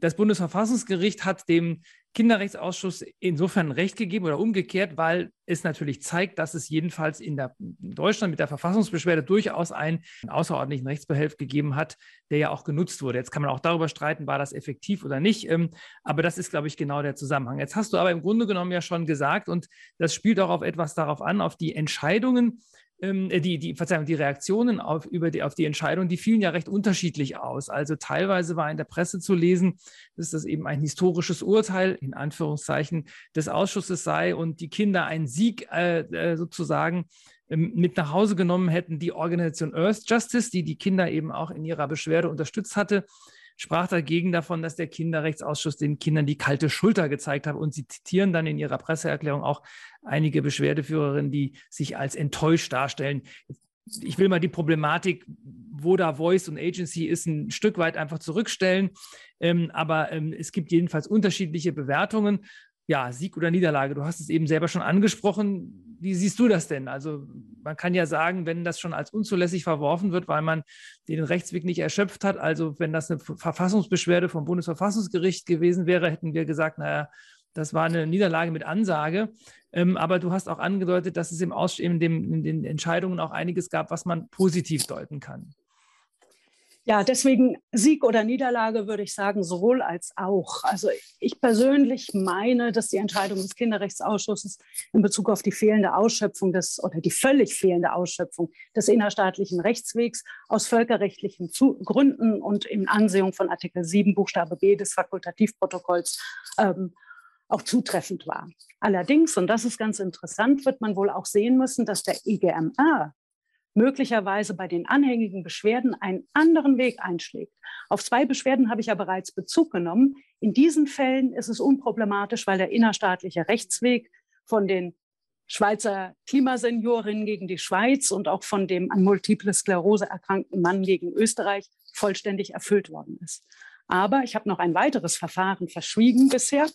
das Bundesverfassungsgericht hat dem Kinderrechtsausschuss insofern Recht gegeben oder umgekehrt, weil es natürlich zeigt, dass es jedenfalls in, der, in Deutschland mit der Verfassungsbeschwerde durchaus einen außerordentlichen Rechtsbehelf gegeben hat, der ja auch genutzt wurde. Jetzt kann man auch darüber streiten, war das effektiv oder nicht. Ähm, aber das ist, glaube ich, genau der Zusammenhang. Jetzt hast du aber im Grunde genommen ja schon gesagt, und das spielt auch auf etwas darauf an, auf die Entscheidungen, ähm, äh, die, die, Verzeihung, die Reaktionen auf, über die, auf die Entscheidung, die fielen ja recht unterschiedlich aus. Also teilweise war in der Presse zu lesen, dass das eben ein historisches Urteil, in Anführungszeichen, des Ausschusses sei und die Kinder einen Sieg äh, äh sozusagen ähm, mit nach Hause genommen hätten. Die Organisation Earth Justice, die die Kinder eben auch in ihrer Beschwerde unterstützt hatte, sprach dagegen davon, dass der Kinderrechtsausschuss den Kindern die kalte Schulter gezeigt hat. Und sie zitieren dann in ihrer Presseerklärung auch einige Beschwerdeführerinnen, die sich als enttäuscht darstellen. Ich will mal die Problematik, wo da Voice und Agency ist, ein Stück weit einfach zurückstellen. Ähm, aber ähm, es gibt jedenfalls unterschiedliche Bewertungen ja, Sieg oder Niederlage. Du hast es eben selber schon angesprochen. Wie siehst du das denn? Also man kann ja sagen, wenn das schon als unzulässig verworfen wird, weil man den Rechtsweg nicht erschöpft hat, also wenn das eine Verfassungsbeschwerde vom Bundesverfassungsgericht gewesen wäre, hätten wir gesagt, naja, das war eine Niederlage mit Ansage. Ähm, aber du hast auch angedeutet, dass es im Aus in, in den Entscheidungen auch einiges gab, was man positiv deuten kann. Ja, deswegen Sieg oder Niederlage würde ich sagen, sowohl als auch. Also ich persönlich meine, dass die Entscheidung des Kinderrechtsausschusses in Bezug auf die fehlende Ausschöpfung des oder die völlig fehlende Ausschöpfung des innerstaatlichen Rechtswegs aus völkerrechtlichen Gründen und in Ansehung von Artikel 7 Buchstabe B des Fakultativprotokolls ähm, auch zutreffend war. Allerdings, und das ist ganz interessant, wird man wohl auch sehen müssen, dass der EGMA möglicherweise bei den anhängigen Beschwerden einen anderen Weg einschlägt. Auf zwei Beschwerden habe ich ja bereits Bezug genommen. In diesen Fällen ist es unproblematisch, weil der innerstaatliche Rechtsweg von den Schweizer Klimaseniorinnen gegen die Schweiz und auch von dem an Multiple Sklerose erkrankten Mann gegen Österreich vollständig erfüllt worden ist. Aber ich habe noch ein weiteres Verfahren verschwiegen bisher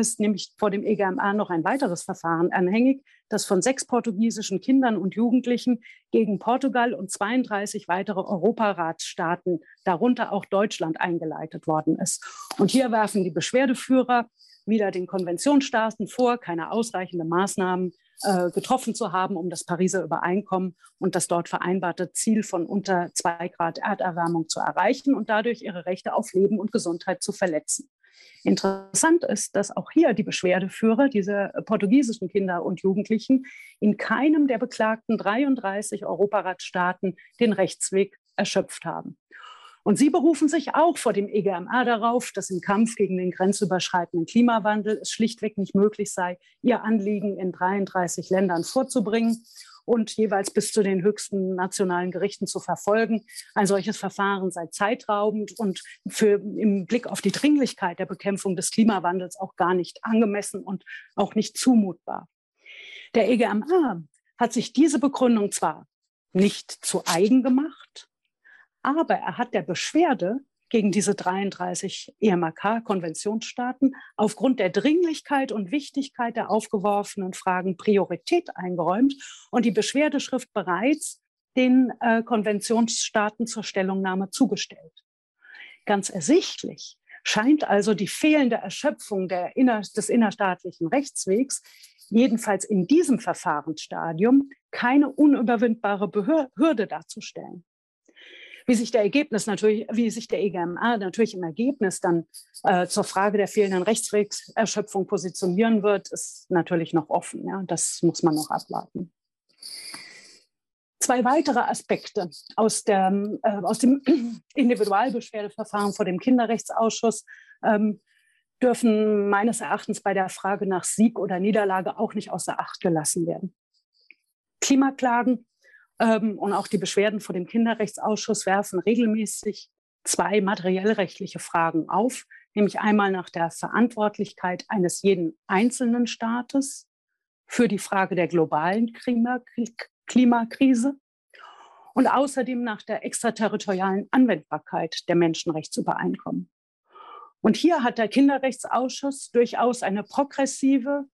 ist nämlich vor dem EGMA noch ein weiteres Verfahren anhängig, das von sechs portugiesischen Kindern und Jugendlichen gegen Portugal und 32 weitere Europaratsstaaten, darunter auch Deutschland, eingeleitet worden ist. Und hier werfen die Beschwerdeführer wieder den Konventionsstaaten vor, keine ausreichenden Maßnahmen äh, getroffen zu haben, um das Pariser Übereinkommen und das dort vereinbarte Ziel von unter zwei Grad Erderwärmung zu erreichen und dadurch ihre Rechte auf Leben und Gesundheit zu verletzen. Interessant ist, dass auch hier die Beschwerdeführer, diese portugiesischen Kinder und Jugendlichen, in keinem der beklagten 33 Europaratsstaaten den Rechtsweg erschöpft haben. Und sie berufen sich auch vor dem EGMA darauf, dass im Kampf gegen den grenzüberschreitenden Klimawandel es schlichtweg nicht möglich sei, ihr Anliegen in 33 Ländern vorzubringen und jeweils bis zu den höchsten nationalen Gerichten zu verfolgen. Ein solches Verfahren sei zeitraubend und für, im Blick auf die Dringlichkeit der Bekämpfung des Klimawandels auch gar nicht angemessen und auch nicht zumutbar. Der EGMA hat sich diese Begründung zwar nicht zu eigen gemacht, Aber er hat der Beschwerde gegen diese 33 EMAK-Konventionsstaaten aufgrund der Dringlichkeit und Wichtigkeit der aufgeworfenen Fragen Priorität eingeräumt und die Beschwerdeschrift bereits den äh, Konventionsstaaten zur Stellungnahme zugestellt. Ganz ersichtlich scheint also die fehlende Erschöpfung inner, des innerstaatlichen Rechtswegs jedenfalls in diesem Verfahrensstadium keine unüberwindbare Hürde darzustellen. Wie sich der Ergebnis natürlich, wie sich der EGMA natürlich im Ergebnis dann äh, zur Frage der fehlenden Rechtswegserschöpfung positionieren wird, ist natürlich noch offen. Ja? Das muss man noch abwarten. Zwei weitere Aspekte aus, der, äh, aus dem (clears throat) Individualbeschwerdeverfahren vor dem Kinderrechtsausschuss ähm, dürfen meines Erachtens bei der Frage nach Sieg oder Niederlage auch nicht außer Acht gelassen werden. Klimaklagen ähm, und auch die Beschwerden vor dem Kinderrechtsausschuss werfen regelmäßig zwei materiellrechtliche Fragen auf, nämlich einmal nach der Verantwortlichkeit eines jeden einzelnen Staates für die Frage der globalen Klimakrise und außerdem nach der extraterritorialen Anwendbarkeit der Menschenrechtsübereinkommen. Und hier hat der Kinderrechtsausschuss durchaus eine progressive,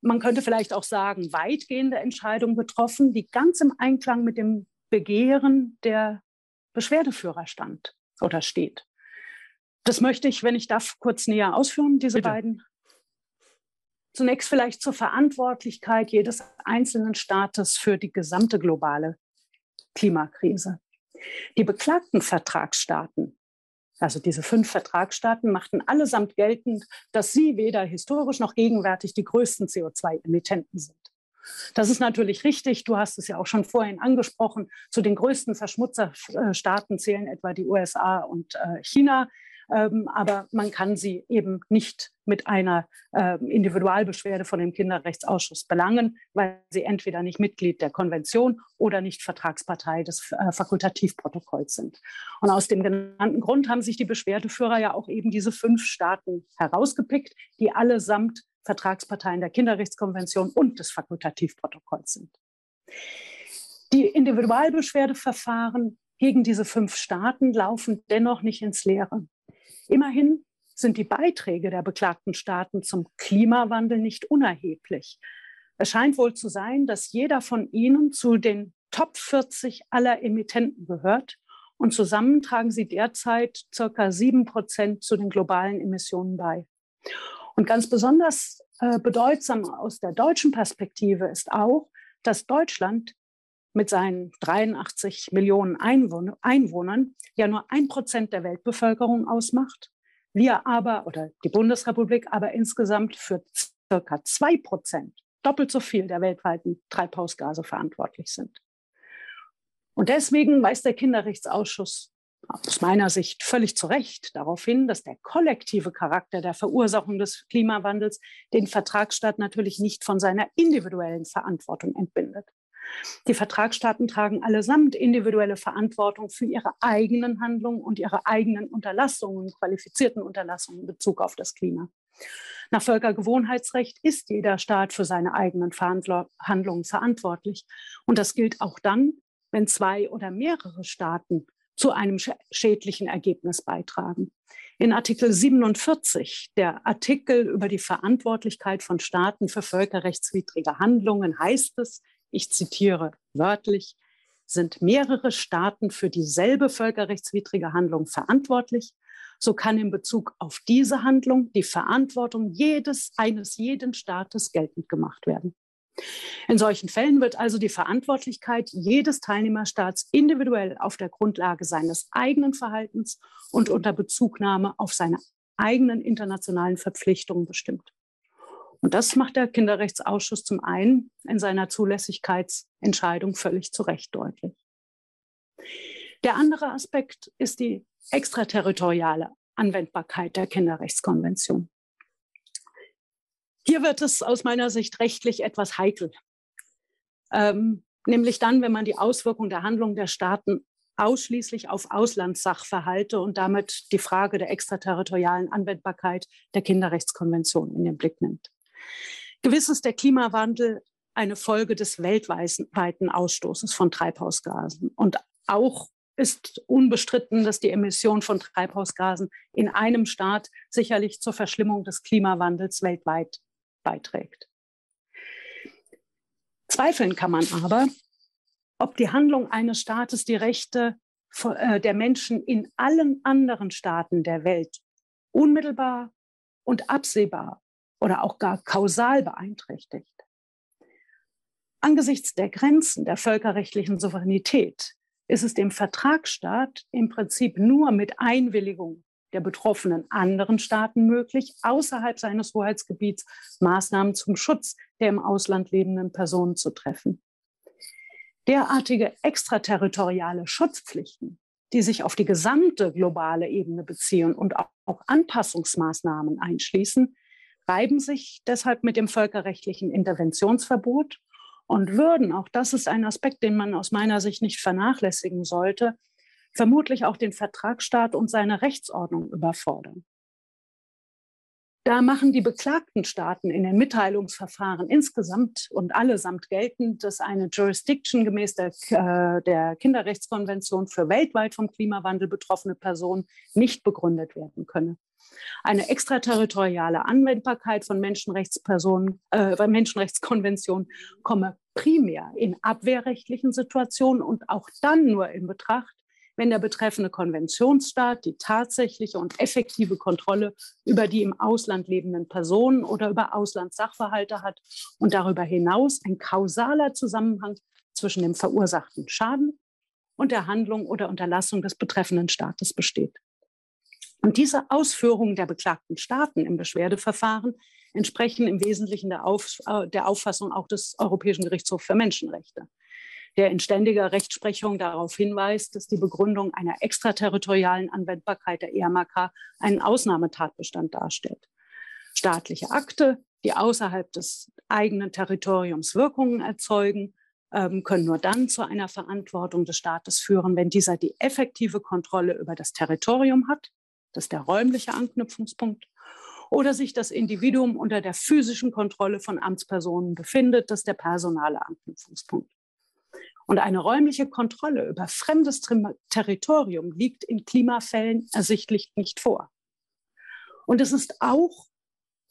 man könnte vielleicht auch sagen, weitgehende Entscheidung getroffen, die ganz im Einklang mit dem Begehren der Beschwerdeführer stand oder steht. Das möchte ich, wenn ich darf, kurz näher ausführen, diese Bitte. beiden. Zunächst vielleicht zur Verantwortlichkeit jedes einzelnen Staates für die gesamte globale Klimakrise. Die beklagten Vertragsstaaten also diese fünf Vertragsstaaten machten allesamt geltend, dass sie weder historisch noch gegenwärtig die größten CO2-Emittenten sind. Das ist natürlich richtig. Du hast es ja auch schon vorhin angesprochen. Zu den größten Verschmutzerstaaten zählen etwa die USA und äh, China. Ähm, aber man kann sie eben nicht mit einer äh, Individualbeschwerde von dem Kinderrechtsausschuss belangen, weil sie entweder nicht Mitglied der Konvention oder nicht Vertragspartei des äh, Fakultativprotokolls sind. Und aus dem genannten Grund haben sich die Beschwerdeführer ja auch eben diese fünf Staaten herausgepickt, die allesamt Vertragsparteien der Kinderrechtskonvention und des Fakultativprotokolls sind. Die Individualbeschwerdeverfahren gegen diese fünf Staaten laufen dennoch nicht ins Leere. Immerhin sind die Beiträge der beklagten Staaten zum Klimawandel nicht unerheblich. Es scheint wohl zu sein, dass jeder von ihnen zu den Top 40 aller Emittenten gehört und zusammen tragen sie derzeit circa sieben Prozent zu den globalen Emissionen bei. Und ganz besonders äh, bedeutsam aus der deutschen Perspektive ist auch, dass Deutschland mit seinen 83 Millionen Einwohn Einwohnern ja nur ein Prozent der Weltbevölkerung ausmacht. Wir aber, oder die Bundesrepublik aber insgesamt für circa zwei Prozent, doppelt so viel der weltweiten Treibhausgase verantwortlich sind. Und deswegen weist der Kinderrechtsausschuss aus meiner Sicht völlig zu Recht darauf hin, dass der kollektive Charakter der Verursachung des Klimawandels den Vertragsstaat natürlich nicht von seiner individuellen Verantwortung entbindet. Die Vertragsstaaten tragen allesamt individuelle Verantwortung für ihre eigenen Handlungen und ihre eigenen Unterlassungen, qualifizierten Unterlassungen in Bezug auf das Klima. Nach Völkergewohnheitsrecht ist jeder Staat für seine eigenen Handlungen verantwortlich. Und das gilt auch dann, wenn zwei oder mehrere Staaten zu einem schädlichen Ergebnis beitragen. In Artikel 47, der Artikel über die Verantwortlichkeit von Staaten für völkerrechtswidrige Handlungen, heißt es, ich zitiere wörtlich, sind mehrere Staaten für dieselbe völkerrechtswidrige Handlung verantwortlich, so kann in Bezug auf diese Handlung die Verantwortung jedes eines jeden Staates geltend gemacht werden. In solchen Fällen wird also die Verantwortlichkeit jedes Teilnehmerstaats individuell auf der Grundlage seines eigenen Verhaltens und unter Bezugnahme auf seine eigenen internationalen Verpflichtungen bestimmt. Und das macht der Kinderrechtsausschuss zum einen in seiner Zulässigkeitsentscheidung völlig zu Recht deutlich. Der andere Aspekt ist die extraterritoriale Anwendbarkeit der Kinderrechtskonvention. Hier wird es aus meiner Sicht rechtlich etwas heikel, ähm, nämlich dann, wenn man die Auswirkungen der Handlungen der Staaten ausschließlich auf Auslandssachverhalte und damit die Frage der extraterritorialen Anwendbarkeit der Kinderrechtskonvention in den Blick nimmt. Gewiss ist der Klimawandel eine Folge des weltweiten Ausstoßes von Treibhausgasen. Und auch ist unbestritten, dass die Emission von Treibhausgasen in einem Staat sicherlich zur Verschlimmung des Klimawandels weltweit beiträgt. Zweifeln kann man aber, ob die Handlung eines Staates die Rechte äh, der Menschen in allen anderen Staaten der Welt unmittelbar und absehbar oder auch gar kausal beeinträchtigt. Angesichts der Grenzen der völkerrechtlichen Souveränität ist es dem Vertragsstaat im Prinzip nur mit Einwilligung der betroffenen anderen Staaten möglich, außerhalb seines Hoheitsgebiets Maßnahmen zum Schutz der im Ausland lebenden Personen zu treffen. Derartige extraterritoriale Schutzpflichten, die sich auf die gesamte globale Ebene beziehen und auch Anpassungsmaßnahmen einschließen, reiben sich deshalb mit dem völkerrechtlichen Interventionsverbot und würden, auch das ist ein Aspekt, den man aus meiner Sicht nicht vernachlässigen sollte, vermutlich auch den Vertragsstaat und seine Rechtsordnung überfordern. Da machen die beklagten Staaten in den Mitteilungsverfahren insgesamt und allesamt geltend, dass eine Jurisdiction gemäß der, äh, der, Kinderrechtskonvention für weltweit vom Klimawandel betroffene Personen nicht begründet werden könne. Eine extraterritoriale Anwendbarkeit von Menschenrechtspersonen, äh, Menschenrechtskonventionen komme primär in abwehrrechtlichen Situationen und auch dann nur in Betracht, wenn der betreffende Konventionsstaat die tatsächliche und effektive Kontrolle über die im Ausland lebenden Personen oder über Auslandssachverhalte hat und darüber hinaus ein kausaler Zusammenhang zwischen dem verursachten Schaden und der Handlung oder Unterlassung des betreffenden Staates besteht. Und diese Ausführungen der beklagten Staaten im Beschwerdeverfahren entsprechen im Wesentlichen der, Auf, äh, der Auffassung auch des Europäischen Gerichtshofs für Menschenrechte der in ständiger Rechtsprechung darauf hinweist, dass die Begründung einer extraterritorialen Anwendbarkeit der EMAK einen Ausnahmetatbestand darstellt. Staatliche Akte, die außerhalb des eigenen Territoriums Wirkungen erzeugen, ähm, können nur dann zu einer Verantwortung des Staates führen, wenn dieser die effektive Kontrolle über das Territorium hat, das ist der räumliche Anknüpfungspunkt, oder sich das Individuum unter der physischen Kontrolle von Amtspersonen befindet, das ist der personale Anknüpfungspunkt. Und eine räumliche Kontrolle über fremdes Territorium liegt in Klimafällen ersichtlich nicht vor. Und es ist auch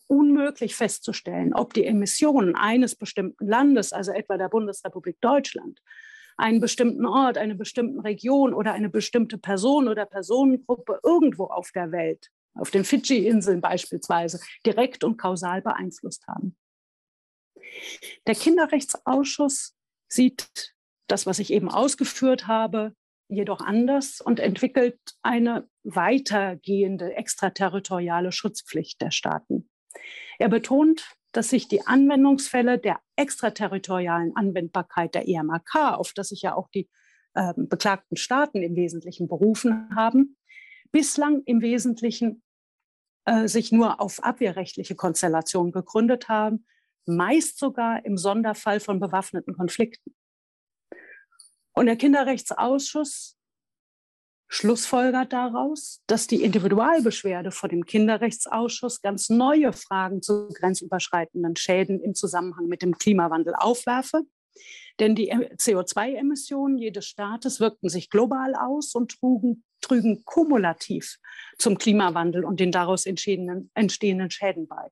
unmöglich festzustellen, ob die Emissionen eines bestimmten Landes, also etwa der Bundesrepublik Deutschland, einen bestimmten Ort, eine bestimmte Region oder eine bestimmte Person oder Personengruppe irgendwo auf der Welt, auf den Fidschi-Inseln beispielsweise, direkt und kausal beeinflusst haben. Der Kinderrechtsausschuss sieht das, was ich eben ausgeführt habe, jedoch anders und entwickelt eine weitergehende extraterritoriale Schutzpflicht der Staaten. Er betont, dass sich die Anwendungsfälle der extraterritorialen Anwendbarkeit der EMAK, auf das sich ja auch die äh, beklagten Staaten im Wesentlichen berufen haben, bislang im Wesentlichen äh, sich nur auf abwehrrechtliche Konstellationen gegründet haben, meist sogar im Sonderfall von bewaffneten Konflikten. Und der Kinderrechtsausschuss schlussfolgert daraus, dass die Individualbeschwerde vor dem Kinderrechtsausschuss ganz neue Fragen zu grenzüberschreitenden Schäden im Zusammenhang mit dem Klimawandel aufwerfe. Denn die CO2-Emissionen jedes Staates wirkten sich global aus und trugen, trügen kumulativ zum Klimawandel und den daraus entstehenden, entstehenden Schäden bei.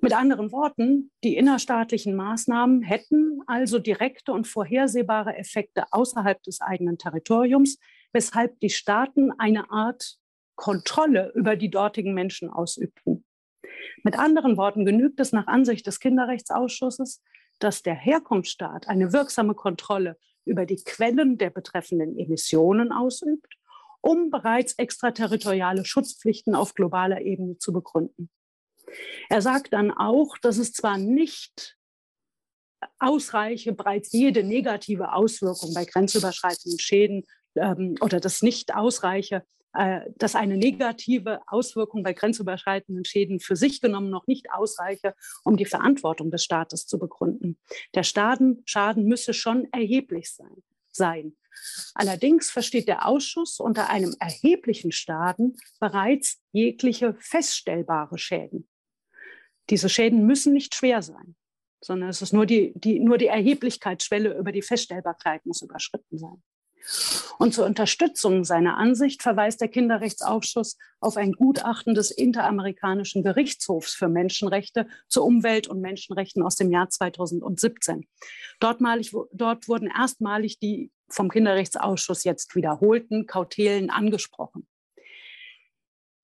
Mit anderen Worten, die innerstaatlichen Maßnahmen hätten also direkte und vorhersehbare Effekte außerhalb des eigenen Territoriums, weshalb die Staaten eine Art Kontrolle über die dortigen Menschen ausübten. Mit anderen Worten genügt es nach Ansicht des Kinderrechtsausschusses, dass der Herkunftsstaat eine wirksame Kontrolle über die Quellen der betreffenden Emissionen ausübt, um bereits extraterritoriale Schutzpflichten auf globaler Ebene zu begründen. Er sagt dann auch, dass es zwar nicht ausreiche, bereits jede negative Auswirkung bei grenzüberschreitenden Schäden ähm, oder das nicht ausreiche, äh, dass eine negative Auswirkung bei grenzüberschreitenden Schäden für sich genommen noch nicht ausreiche, um die Verantwortung des Staates zu begründen. Der Schaden, Schaden müsse schon erheblich sein. sein. Allerdings versteht der Ausschuss unter einem erheblichen Schaden bereits jegliche feststellbare Schäden. Diese Schäden müssen nicht schwer sein, sondern es ist nur die, die, nur die Erheblichkeitsschwelle über die Feststellbarkeit muss überschritten sein. Und zur Unterstützung seiner Ansicht verweist der Kinderrechtsausschuss auf ein Gutachten des Interamerikanischen Gerichtshofs für Menschenrechte zu Umwelt- und Menschenrechten aus dem Jahr 2017. Dort, malig, dort wurden erstmalig die vom Kinderrechtsausschuss jetzt wiederholten Kautelen angesprochen.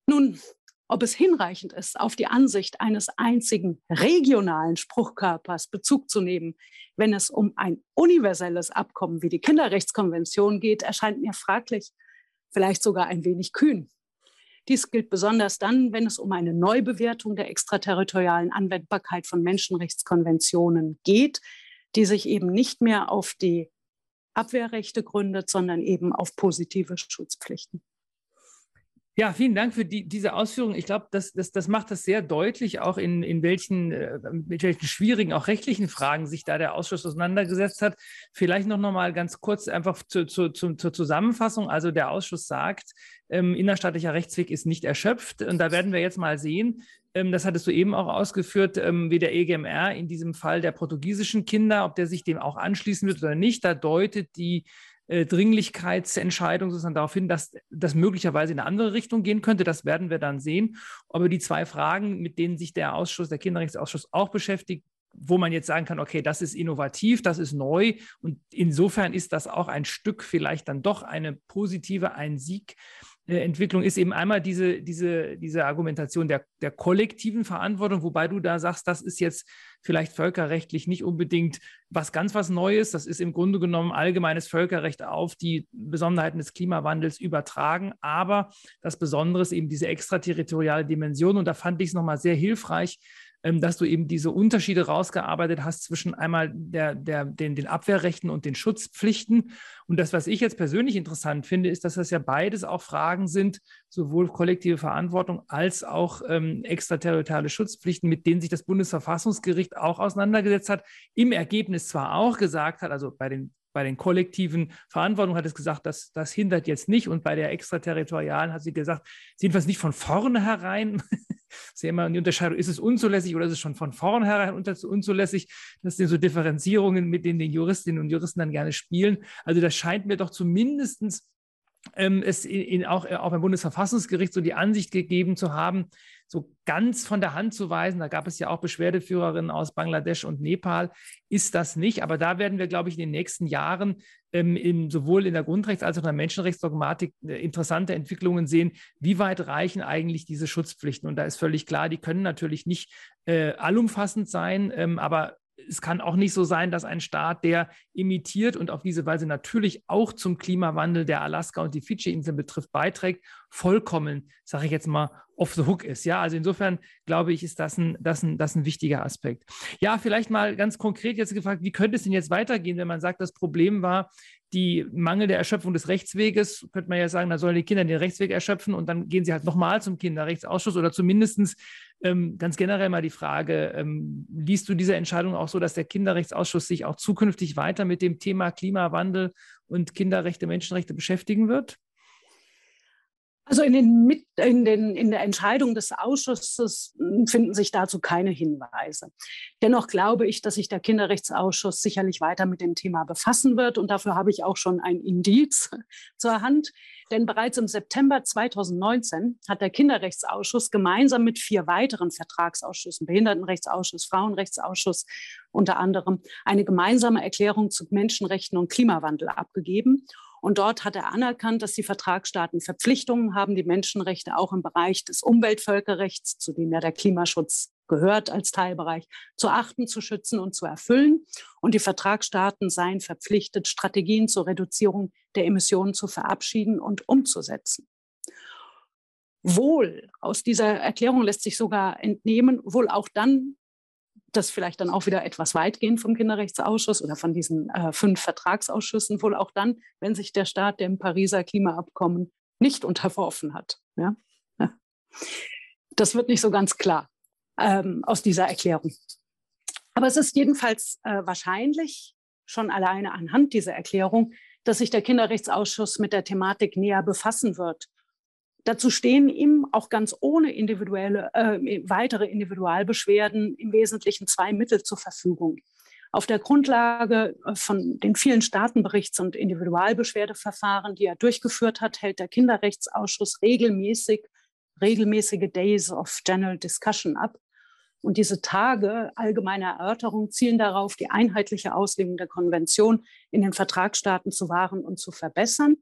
Nun, ob es hinreichend ist, auf die Ansicht eines einzigen regionalen Spruchkörpers Bezug zu nehmen, wenn es um ein universelles Abkommen wie die Kinderrechtskonvention geht, erscheint mir fraglich, vielleicht sogar ein wenig kühn. Dies gilt besonders dann, wenn es um eine Neubewertung der extraterritorialen Anwendbarkeit von Menschenrechtskonventionen geht, die sich eben nicht mehr auf die Abwehrrechte gründet, sondern eben auf positive Schutzpflichten. Ja, vielen Dank für die, diese Ausführungen. Ich glaube, das, das, das macht das sehr deutlich, auch in, in welchen, äh, mit welchen schwierigen, auch rechtlichen Fragen sich da der Ausschuss auseinandergesetzt hat. Vielleicht noch, noch mal ganz kurz einfach zu, zu, zu, zur Zusammenfassung. Also der Ausschuss sagt, ähm, innerstaatlicher Rechtsweg ist nicht erschöpft. Und da werden wir jetzt mal sehen, ähm, das hattest du eben auch ausgeführt, ähm, wie der EGMR in diesem Fall der portugiesischen Kinder, ob der sich dem auch anschließen wird oder nicht. Da deutet die äh, Dringlichkeitsentscheidung sozusagen darauf hin, dass das möglicherweise in eine andere Richtung gehen könnte. Das werden wir dann sehen. Aber die zwei Fragen, mit denen sich der Ausschuss, der Kinderrechtsausschuss auch beschäftigt, wo man jetzt sagen kann, okay, das ist innovativ, das ist neu und insofern ist das auch ein Stück vielleicht dann doch eine positive, ein Sieg Entwicklung ist eben einmal diese, diese, diese Argumentation der, der kollektiven Verantwortung, wobei du da sagst, das ist jetzt vielleicht völkerrechtlich nicht unbedingt was ganz was Neues. Das ist im Grunde genommen allgemeines Völkerrecht auf die Besonderheiten des Klimawandels übertragen. Aber das Besondere ist eben diese extraterritoriale Dimension. Und da fand ich es nochmal sehr hilfreich, dass du eben diese Unterschiede rausgearbeitet hast zwischen einmal der, der, den, den Abwehrrechten und den Schutzpflichten. Und das, was ich jetzt persönlich interessant finde, ist, dass das ja beides auch Fragen sind, sowohl kollektive Verantwortung als auch ähm, extraterritoriale Schutzpflichten, mit denen sich das Bundesverfassungsgericht auch auseinandergesetzt hat, im Ergebnis zwar auch gesagt hat, also bei den bei den kollektiven Verantwortungen hat es gesagt, dass das hindert jetzt nicht. Und bei der extraterritorialen hat sie gesagt, jedenfalls nicht von vornherein. (laughs) Sehr immer die Unterscheidung, ist es unzulässig oder ist es schon von vornherein unzulässig? Das sind so Differenzierungen, mit denen die Juristinnen und Juristen dann gerne spielen. Also das scheint mir doch zumindestens ähm, es in, in auch, äh, auch beim Bundesverfassungsgericht so die Ansicht gegeben zu haben, so ganz von der Hand zu weisen, da gab es ja auch Beschwerdeführerinnen aus Bangladesch und Nepal, ist das nicht. Aber da werden wir, glaube ich, in den nächsten Jahren ähm, in, sowohl in der Grundrechts- als auch in der Menschenrechtsdogmatik äh, interessante Entwicklungen sehen. Wie weit reichen eigentlich diese Schutzpflichten? Und da ist völlig klar, die können natürlich nicht äh, allumfassend sein, ähm, aber es kann auch nicht so sein, dass ein Staat, der imitiert und auf diese Weise natürlich auch zum Klimawandel, der Alaska und die Fidschi-Inseln betrifft, beiträgt, vollkommen, sage ich jetzt mal, off the hook ist. Ja, also insofern glaube ich, ist das ein, das, ein, das ein wichtiger Aspekt. Ja, vielleicht mal ganz konkret jetzt gefragt, wie könnte es denn jetzt weitergehen, wenn man sagt, das Problem war die mangelnde Erschöpfung des Rechtsweges, könnte man ja sagen, da sollen die Kinder den Rechtsweg erschöpfen und dann gehen sie halt nochmal zum Kinderrechtsausschuss oder zumindest ähm, ganz generell mal die Frage, ähm, liest du diese Entscheidung auch so, dass der Kinderrechtsausschuss sich auch zukünftig weiter mit dem Thema Klimawandel und Kinderrechte, Menschenrechte beschäftigen wird? Also in, den, in, den, in der Entscheidung des Ausschusses hm, finden sich dazu keine Hinweise. Dennoch glaube ich, dass sich der Kinderrechtsausschuss sicherlich weiter mit dem Thema befassen wird. Und dafür habe ich auch schon ein Indiz (laughs) zur Hand. Denn bereits im September 2019 hat der Kinderrechtsausschuss gemeinsam mit vier weiteren Vertragsausschüssen, Behindertenrechtsausschuss, Frauenrechtsausschuss unter anderem, eine gemeinsame Erklärung zu Menschenrechten und Klimawandel abgegeben. Und dort hat er anerkannt, dass die Vertragsstaaten Verpflichtungen haben, die Menschenrechte auch im Bereich des Umweltvölkerrechts, zu dem ja der Klimaschutz gehört als Teilbereich, zu achten, zu schützen und zu erfüllen. Und die Vertragsstaaten seien verpflichtet, Strategien zur Reduzierung der Emissionen zu verabschieden und umzusetzen. Wohl, aus dieser Erklärung lässt sich sogar entnehmen, wohl auch dann das vielleicht dann auch wieder etwas weitgehend vom Kinderrechtsausschuss oder von diesen äh, fünf Vertragsausschüssen, wohl auch dann, wenn sich der Staat dem Pariser Klimaabkommen nicht unterworfen hat. Ja? (laughs) Das wird nicht so ganz klar ähm, aus dieser Erklärung. Aber es ist jedenfalls äh, wahrscheinlich schon alleine anhand dieser Erklärung, dass sich der Kinderrechtsausschuss mit der Thematik näher befassen wird Dazu stehen ihm auch ganz ohne individuelle, äh, weitere Individualbeschwerden im Wesentlichen zwei Mittel zur Verfügung. Auf der Grundlage äh, von den vielen Staatenberichts- und Individualbeschwerdeverfahren, die er durchgeführt hat, hält der Kinderrechtsausschuss regelmäßig regelmäßige Days of General Discussion ab. Und diese Tage allgemeiner Erörterung zielen darauf, die einheitliche Auslegung der Konvention in den Vertragsstaaten zu wahren und zu verbessern.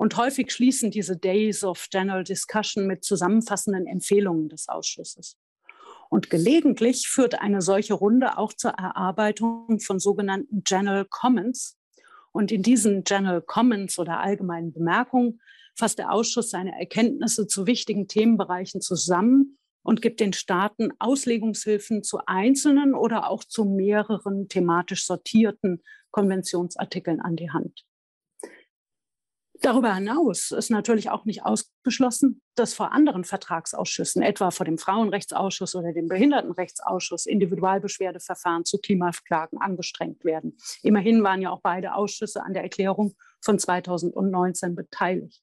Und häufig schließen diese Days of General Discussion mit zusammenfassenden Empfehlungen des Ausschusses. Und gelegentlich führt eine solche Runde auch zur Erarbeitung von sogenannten General Comments. Und in diesen General Comments oder allgemeinen Bemerkungen fasst der Ausschuss seine Erkenntnisse zu wichtigen Themenbereichen zusammen und gibt den Staaten Auslegungshilfen zu einzelnen oder auch zu mehreren thematisch sortierten Konventionsartikeln an die Hand. Darüber hinaus ist natürlich auch nicht ausgeschlossen, dass vor anderen Vertragsausschüssen, etwa vor dem Frauenrechtsausschuss oder dem Behindertenrechtsausschuss, Individualbeschwerdeverfahren zu Klimaklagen angestrengt werden. Immerhin waren ja auch beide Ausschüsse an der Erklärung von 2019 beteiligt.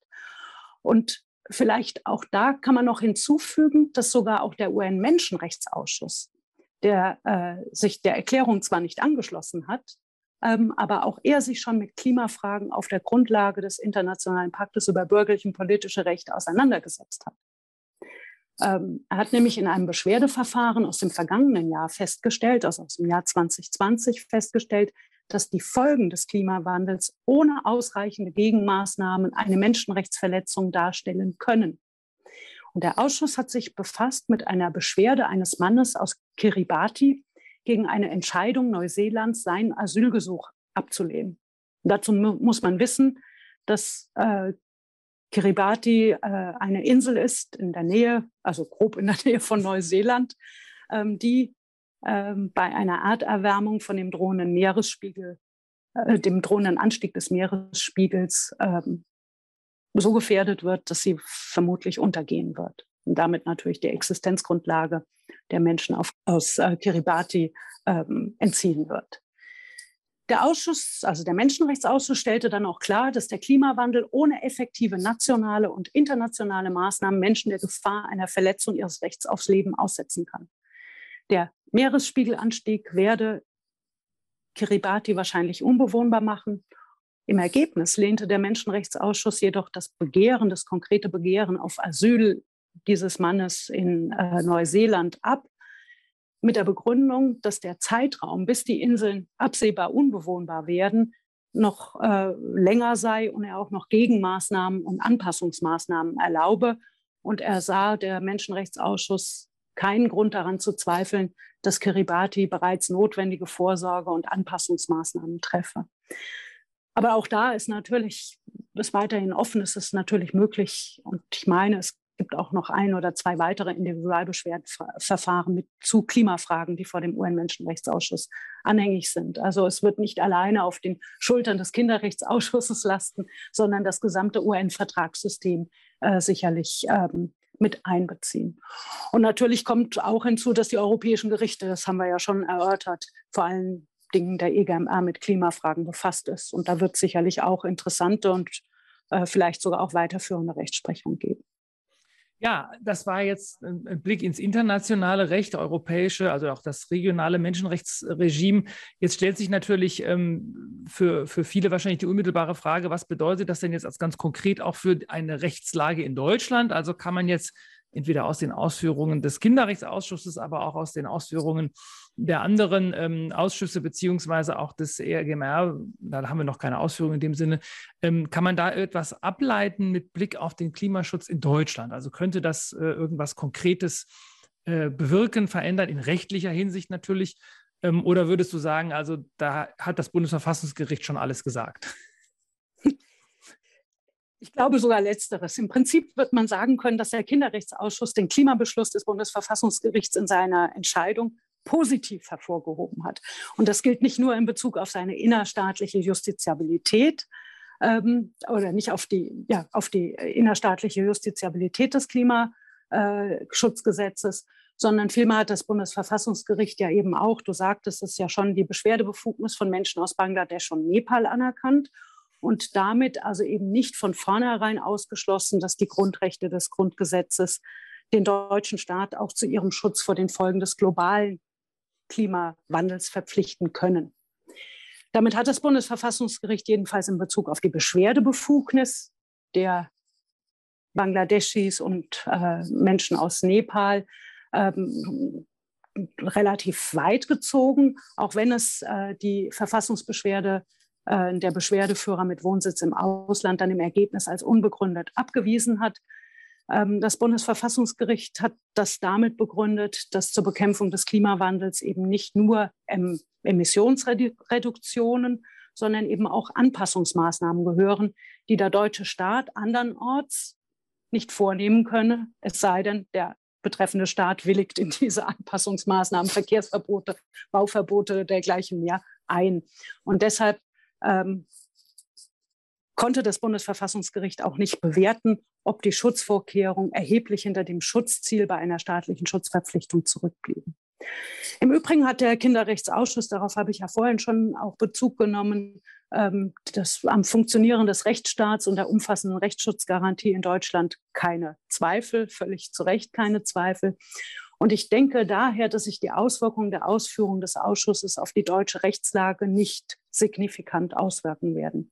Und vielleicht auch da kann man noch hinzufügen, dass sogar auch der UN-Menschenrechtsausschuss, der äh, sich der Erklärung zwar nicht angeschlossen hat, aber auch er sich schon mit Klimafragen auf der Grundlage des Internationalen Paktes über bürgerliche und politische Rechte auseinandergesetzt hat. Ähm, er hat nämlich in einem Beschwerdeverfahren aus dem vergangenen Jahr festgestellt, also aus dem Jahr 2020 festgestellt, dass die Folgen des Klimawandels ohne ausreichende Gegenmaßnahmen eine Menschenrechtsverletzung darstellen können. Und der Ausschuss hat sich befasst mit einer Beschwerde eines Mannes aus Kiribati gegen eine Entscheidung Neuseelands, sein Asylgesuch abzulehnen. dazu muss man wissen, dass äh, Kiribati äh, eine Insel ist in der Nähe, also grob in der (laughs) Nähe von Neuseeland, ähm, die ähm, bei einer Erderwärmung von dem drohenden Meeresspiegel, äh, dem drohenden Anstieg des Meeresspiegels ähm, so gefährdet wird, dass sie vermutlich untergehen wird. Und damit natürlich die Existenzgrundlage der Menschen auf, aus äh, Kiribati ähm, entziehen wird. Der Ausschuss, also der Menschenrechtsausschuss, stellte dann auch klar, dass der Klimawandel ohne effektive nationale und internationale Maßnahmen Menschen der Gefahr einer Verletzung ihres Rechts aufs Leben aussetzen kann. Der Meeresspiegelanstieg werde Kiribati wahrscheinlich unbewohnbar machen. Im Ergebnis lehnte der Menschenrechtsausschuss jedoch das Begehren, das konkrete Begehren auf Asyl dieses Mannes in äh, Neuseeland ab, mit der Begründung, dass der Zeitraum, bis die Inseln absehbar unbewohnbar werden, noch äh, länger sei und er auch noch Gegenmaßnahmen und Anpassungsmaßnahmen erlaube. Und er sah, der Menschenrechtsausschuss, keinen Grund daran zu zweifeln, dass Kiribati bereits notwendige Vorsorge und Anpassungsmaßnahmen treffe. Aber auch da ist natürlich, ist weiterhin offen, ist es natürlich möglich. Und ich meine, es gibt auch noch ein oder zwei weitere Individualbeschwerdeverfahren mit zu Klimafragen, die vor dem UN-Menschenrechtsausschuss anhängig sind. Also es wird nicht alleine auf den Schultern des Kinderrechtsausschusses lasten, sondern das gesamte UN-Vertragssystem äh, sicherlich ähm, mit einbeziehen. Und natürlich kommt auch hinzu, dass die europäischen Gerichte, das haben wir ja schon erörtert, vor allen Dingen der EGMR mit Klimafragen befasst ist. Und da wird sicherlich auch interessante und äh, vielleicht sogar auch weiterführende Rechtsprechung geben. Ja, das war jetzt ein Blick ins internationale Recht, europäische, also auch das regionale Menschenrechtsregime. Jetzt stellt sich natürlich ähm, für, für viele wahrscheinlich die unmittelbare Frage, was bedeutet das denn jetzt als ganz konkret auch für eine Rechtslage in Deutschland? Also kann man jetzt entweder aus den Ausführungen des Kinderrechtsausschusses, aber auch aus den Ausführungen der anderen ähm, Ausschüsse beziehungsweise auch des ERGMR, da haben wir noch keine Ausführungen in dem Sinne, ähm, kann man da etwas ableiten mit Blick auf den Klimaschutz in Deutschland? Also könnte das äh, irgendwas Konkretes äh, bewirken, verändern, in rechtlicher Hinsicht natürlich? Ähm, oder würdest du sagen, also da hat das Bundesverfassungsgericht schon alles gesagt? (laughs) Ich glaube sogar letzteres. Im Prinzip wird man sagen können, dass der Kinderrechtsausschuss den Klimabeschluss des Bundesverfassungsgerichts in seiner Entscheidung positiv hervorgehoben hat. Und das gilt nicht nur in Bezug auf seine innerstaatliche Justiziabilität ähm, oder nicht auf die, ja, auf die innerstaatliche Justiziabilität des Klimaschutzgesetzes, äh, sondern vielmehr hat das Bundesverfassungsgericht ja eben auch, du sagtest es ja schon, die Beschwerdebefugnis von Menschen aus Bangladesch und Nepal anerkannt und damit also eben nicht von vornherein ausgeschlossen, dass die Grundrechte des Grundgesetzes den deutschen Staat auch zu ihrem Schutz vor den Folgen des globalen Klimawandels verpflichten können. Damit hat das Bundesverfassungsgericht jedenfalls in Bezug auf die Beschwerdebefugnis der Bangladeschis und äh, Menschen aus Nepal ähm, relativ weit gezogen, auch wenn es äh, die Verfassungsbeschwerde äh, der Beschwerdeführer mit Wohnsitz im Ausland dann im Ergebnis als unbegründet abgewiesen hat. Ähm, das Bundesverfassungsgericht hat das damit begründet, dass zur Bekämpfung des Klimawandels eben nicht nur Emissionsreduktionen, sondern eben auch Anpassungsmaßnahmen gehören, die der deutsche Staat andernorts nicht vornehmen könne, es sei denn, der betreffende Staat willigt in diese Anpassungsmaßnahmen, Verkehrsverbote, Bauverbote dergleichen mehr ein. Und deshalb ähm, konnte das Bundesverfassungsgericht auch nicht bewerten, ob die Schutzvorkehrungen erheblich hinter dem Schutzziel bei einer staatlichen Schutzverpflichtung zurückblieben. Im Übrigen hat der Kinderrechtsausschuss, darauf habe ich ja vorhin schon auch Bezug genommen, ähm, das, am Funktionieren des Rechtsstaats und der umfassenden Rechtsschutzgarantie in Deutschland keine Zweifel, völlig zu Recht keine Zweifel. Und ich denke daher, dass sich die Auswirkungen der Ausführung des Ausschusses auf die deutsche Rechtslage nicht signifikant auswirken werden.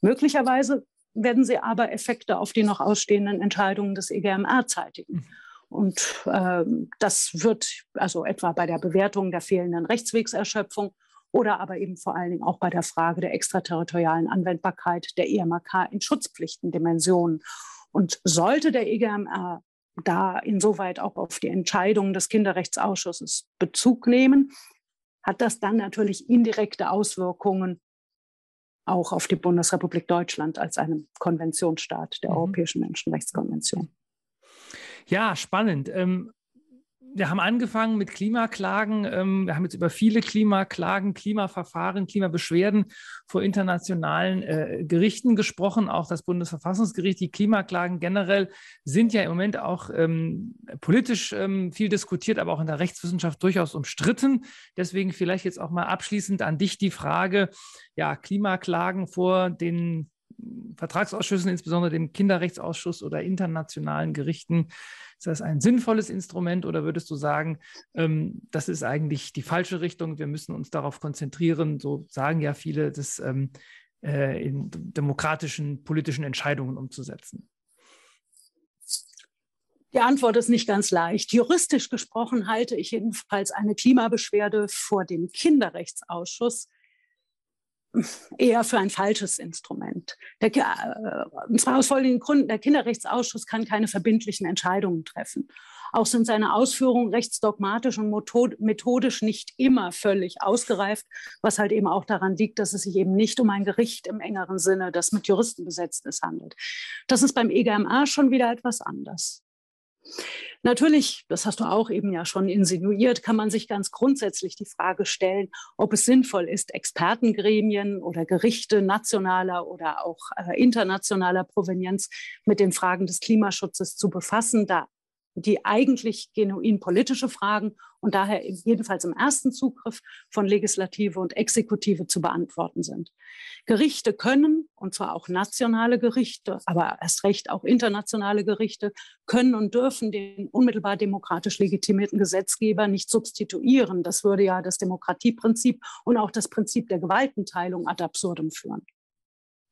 Möglicherweise werden sie aber Effekte auf die noch ausstehenden Entscheidungen des EGMR zeitigen. Mhm. Und äh, das wird also etwa bei der Bewertung der fehlenden Rechtswegserschöpfung oder aber eben vor allen Dingen auch bei der Frage der extraterritorialen Anwendbarkeit der EMRK in Schutzpflichtendimensionen. Und sollte der EGMR da insoweit auch auf die Entscheidungen des Kinderrechtsausschusses Bezug nehmen, hat das dann natürlich indirekte Auswirkungen auch auf die Bundesrepublik Deutschland als einen Konventionsstaat der mhm. Europäischen Menschenrechtskonvention. Ja, spannend. Ähm, wir haben angefangen mit Klimaklagen. Ähm, wir haben jetzt über viele Klimaklagen, Klimaverfahren, Klimabeschwerden vor internationalen äh, Gerichten gesprochen. Auch das Bundesverfassungsgericht, die Klimaklagen generell sind ja im Moment auch ähm, politisch ähm, viel diskutiert, aber auch in der Rechtswissenschaft durchaus umstritten. Deswegen vielleicht jetzt auch mal abschließend an dich die Frage, ja, Klimaklagen vor den Vertragsausschüssen, insbesondere dem Kinderrechtsausschuss oder internationalen Gerichten, ist das ein sinnvolles Instrument oder würdest du sagen, ähm, das ist eigentlich die falsche Richtung? Wir müssen uns darauf konzentrieren, so sagen ja viele, das ähm, äh, in demokratischen politischen Entscheidungen umzusetzen. Die Antwort ist nicht ganz leicht. Juristisch gesprochen halte ich jedenfalls eine Klimabeschwerde vor dem Kinderrechtsausschuss eher für ein falsches Instrument. Der, äh, und zwar aus folgenden Gründen. Der Kinderrechtsausschuss kann keine verbindlichen Entscheidungen treffen. Auch sind seine Ausführungen rechtsdogmatisch und methodisch nicht immer völlig ausgereift, was halt eben auch daran liegt, dass es sich eben nicht um ein Gericht im engeren Sinne, das mit Juristen besetzt ist, handelt. Das ist beim EGMA schon wieder etwas anders. Natürlich, das hast du auch eben ja schon insinuiert, kann man sich ganz grundsätzlich die Frage stellen, ob es sinnvoll ist, Expertengremien oder Gerichte nationaler oder auch äh, internationaler Provenienz mit den Fragen des Klimaschutzes zu befassen. Da die eigentlich genuin politische Fragen und daher jedenfalls im ersten Zugriff von Legislative und Exekutive zu beantworten sind. Gerichte können, und zwar auch nationale Gerichte, aber erst recht auch internationale Gerichte, können und dürfen den unmittelbar demokratisch legitimierten Gesetzgeber nicht substituieren. Das würde ja das Demokratieprinzip und auch das Prinzip der Gewaltenteilung ad absurdum führen.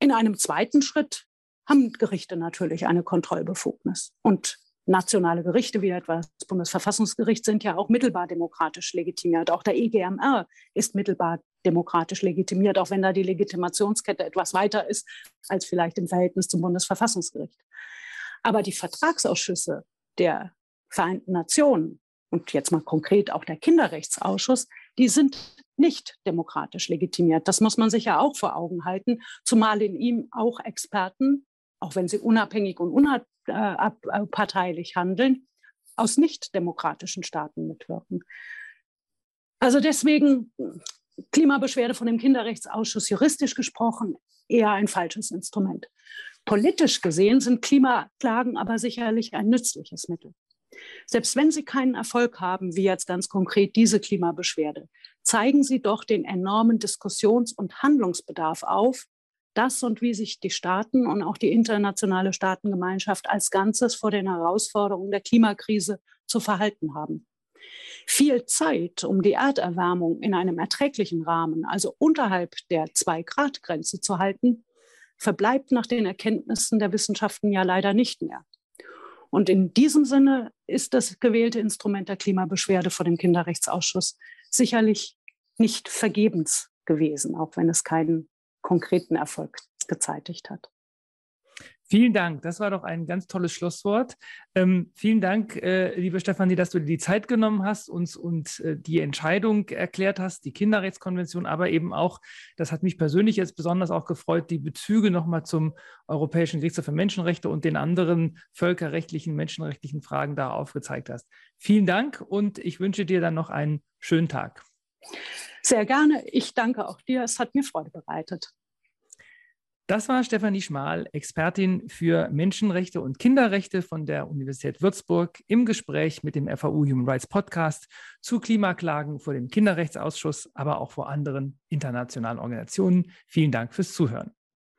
In einem zweiten Schritt haben Gerichte natürlich eine Kontrollbefugnis. Und nationale Gerichte wie etwa das Bundesverfassungsgericht sind ja auch mittelbar demokratisch legitimiert. Auch der EGMR ist mittelbar demokratisch legitimiert, auch wenn da die Legitimationskette etwas weiter ist als vielleicht im Verhältnis zum Bundesverfassungsgericht. Aber die Vertragsausschüsse der Vereinten Nationen und jetzt mal konkret auch der Kinderrechtsausschuss, die sind nicht demokratisch legitimiert. Das muss man sich ja auch vor Augen halten, zumal in ihm auch Experten, auch wenn sie unabhängig und unparteilich äh, handeln, aus nicht demokratischen Staaten mitwirken. Also deswegen Klimabeschwerde von dem Kinderrechtsausschuss juristisch gesprochen eher ein falsches Instrument. Politisch gesehen sind Klimaklagen aber sicherlich ein nützliches Mittel. Selbst wenn sie keinen Erfolg haben, wie jetzt ganz konkret diese Klimabeschwerde, zeigen sie doch den enormen Diskussions- und Handlungsbedarf auf, das und wie sich die Staaten und auch die internationale Staatengemeinschaft als Ganzes vor den Herausforderungen der Klimakrise zu verhalten haben. Viel Zeit, um die Erderwärmung in einem erträglichen Rahmen, also unterhalb der 2-Grad-Grenze zu halten, verbleibt nach den Erkenntnissen der Wissenschaften ja leider nicht mehr. Und in diesem Sinne ist das gewählte Instrument der Klimabeschwerde vor dem Kinderrechtsausschuss sicherlich nicht vergebens gewesen, auch wenn es keinen konkreten Erfolg gezeitigt hat. Vielen Dank. Das war doch ein ganz tolles Schlusswort. Ähm, vielen Dank, äh, liebe Stefanie, dass du dir die Zeit genommen hast, uns und äh, die Entscheidung erklärt hast, die Kinderrechtskonvention, aber eben auch, das hat mich persönlich jetzt besonders auch gefreut, die Bezüge nochmal zum Europäischen Gerichtshof für Menschenrechte und den anderen völkerrechtlichen, menschenrechtlichen Fragen da aufgezeigt hast. Vielen Dank und ich wünsche dir dann noch einen schönen Tag. Sehr gerne. Ich danke auch dir. Es hat mir Freude bereitet. Das war Stefanie Schmal, Expertin für Menschenrechte und Kinderrechte von der Universität Würzburg im Gespräch mit dem FAU Human Rights Podcast zu Klimaklagen vor dem Kinderrechtsausschuss, aber auch vor anderen internationalen Organisationen. Vielen Dank fürs Zuhören.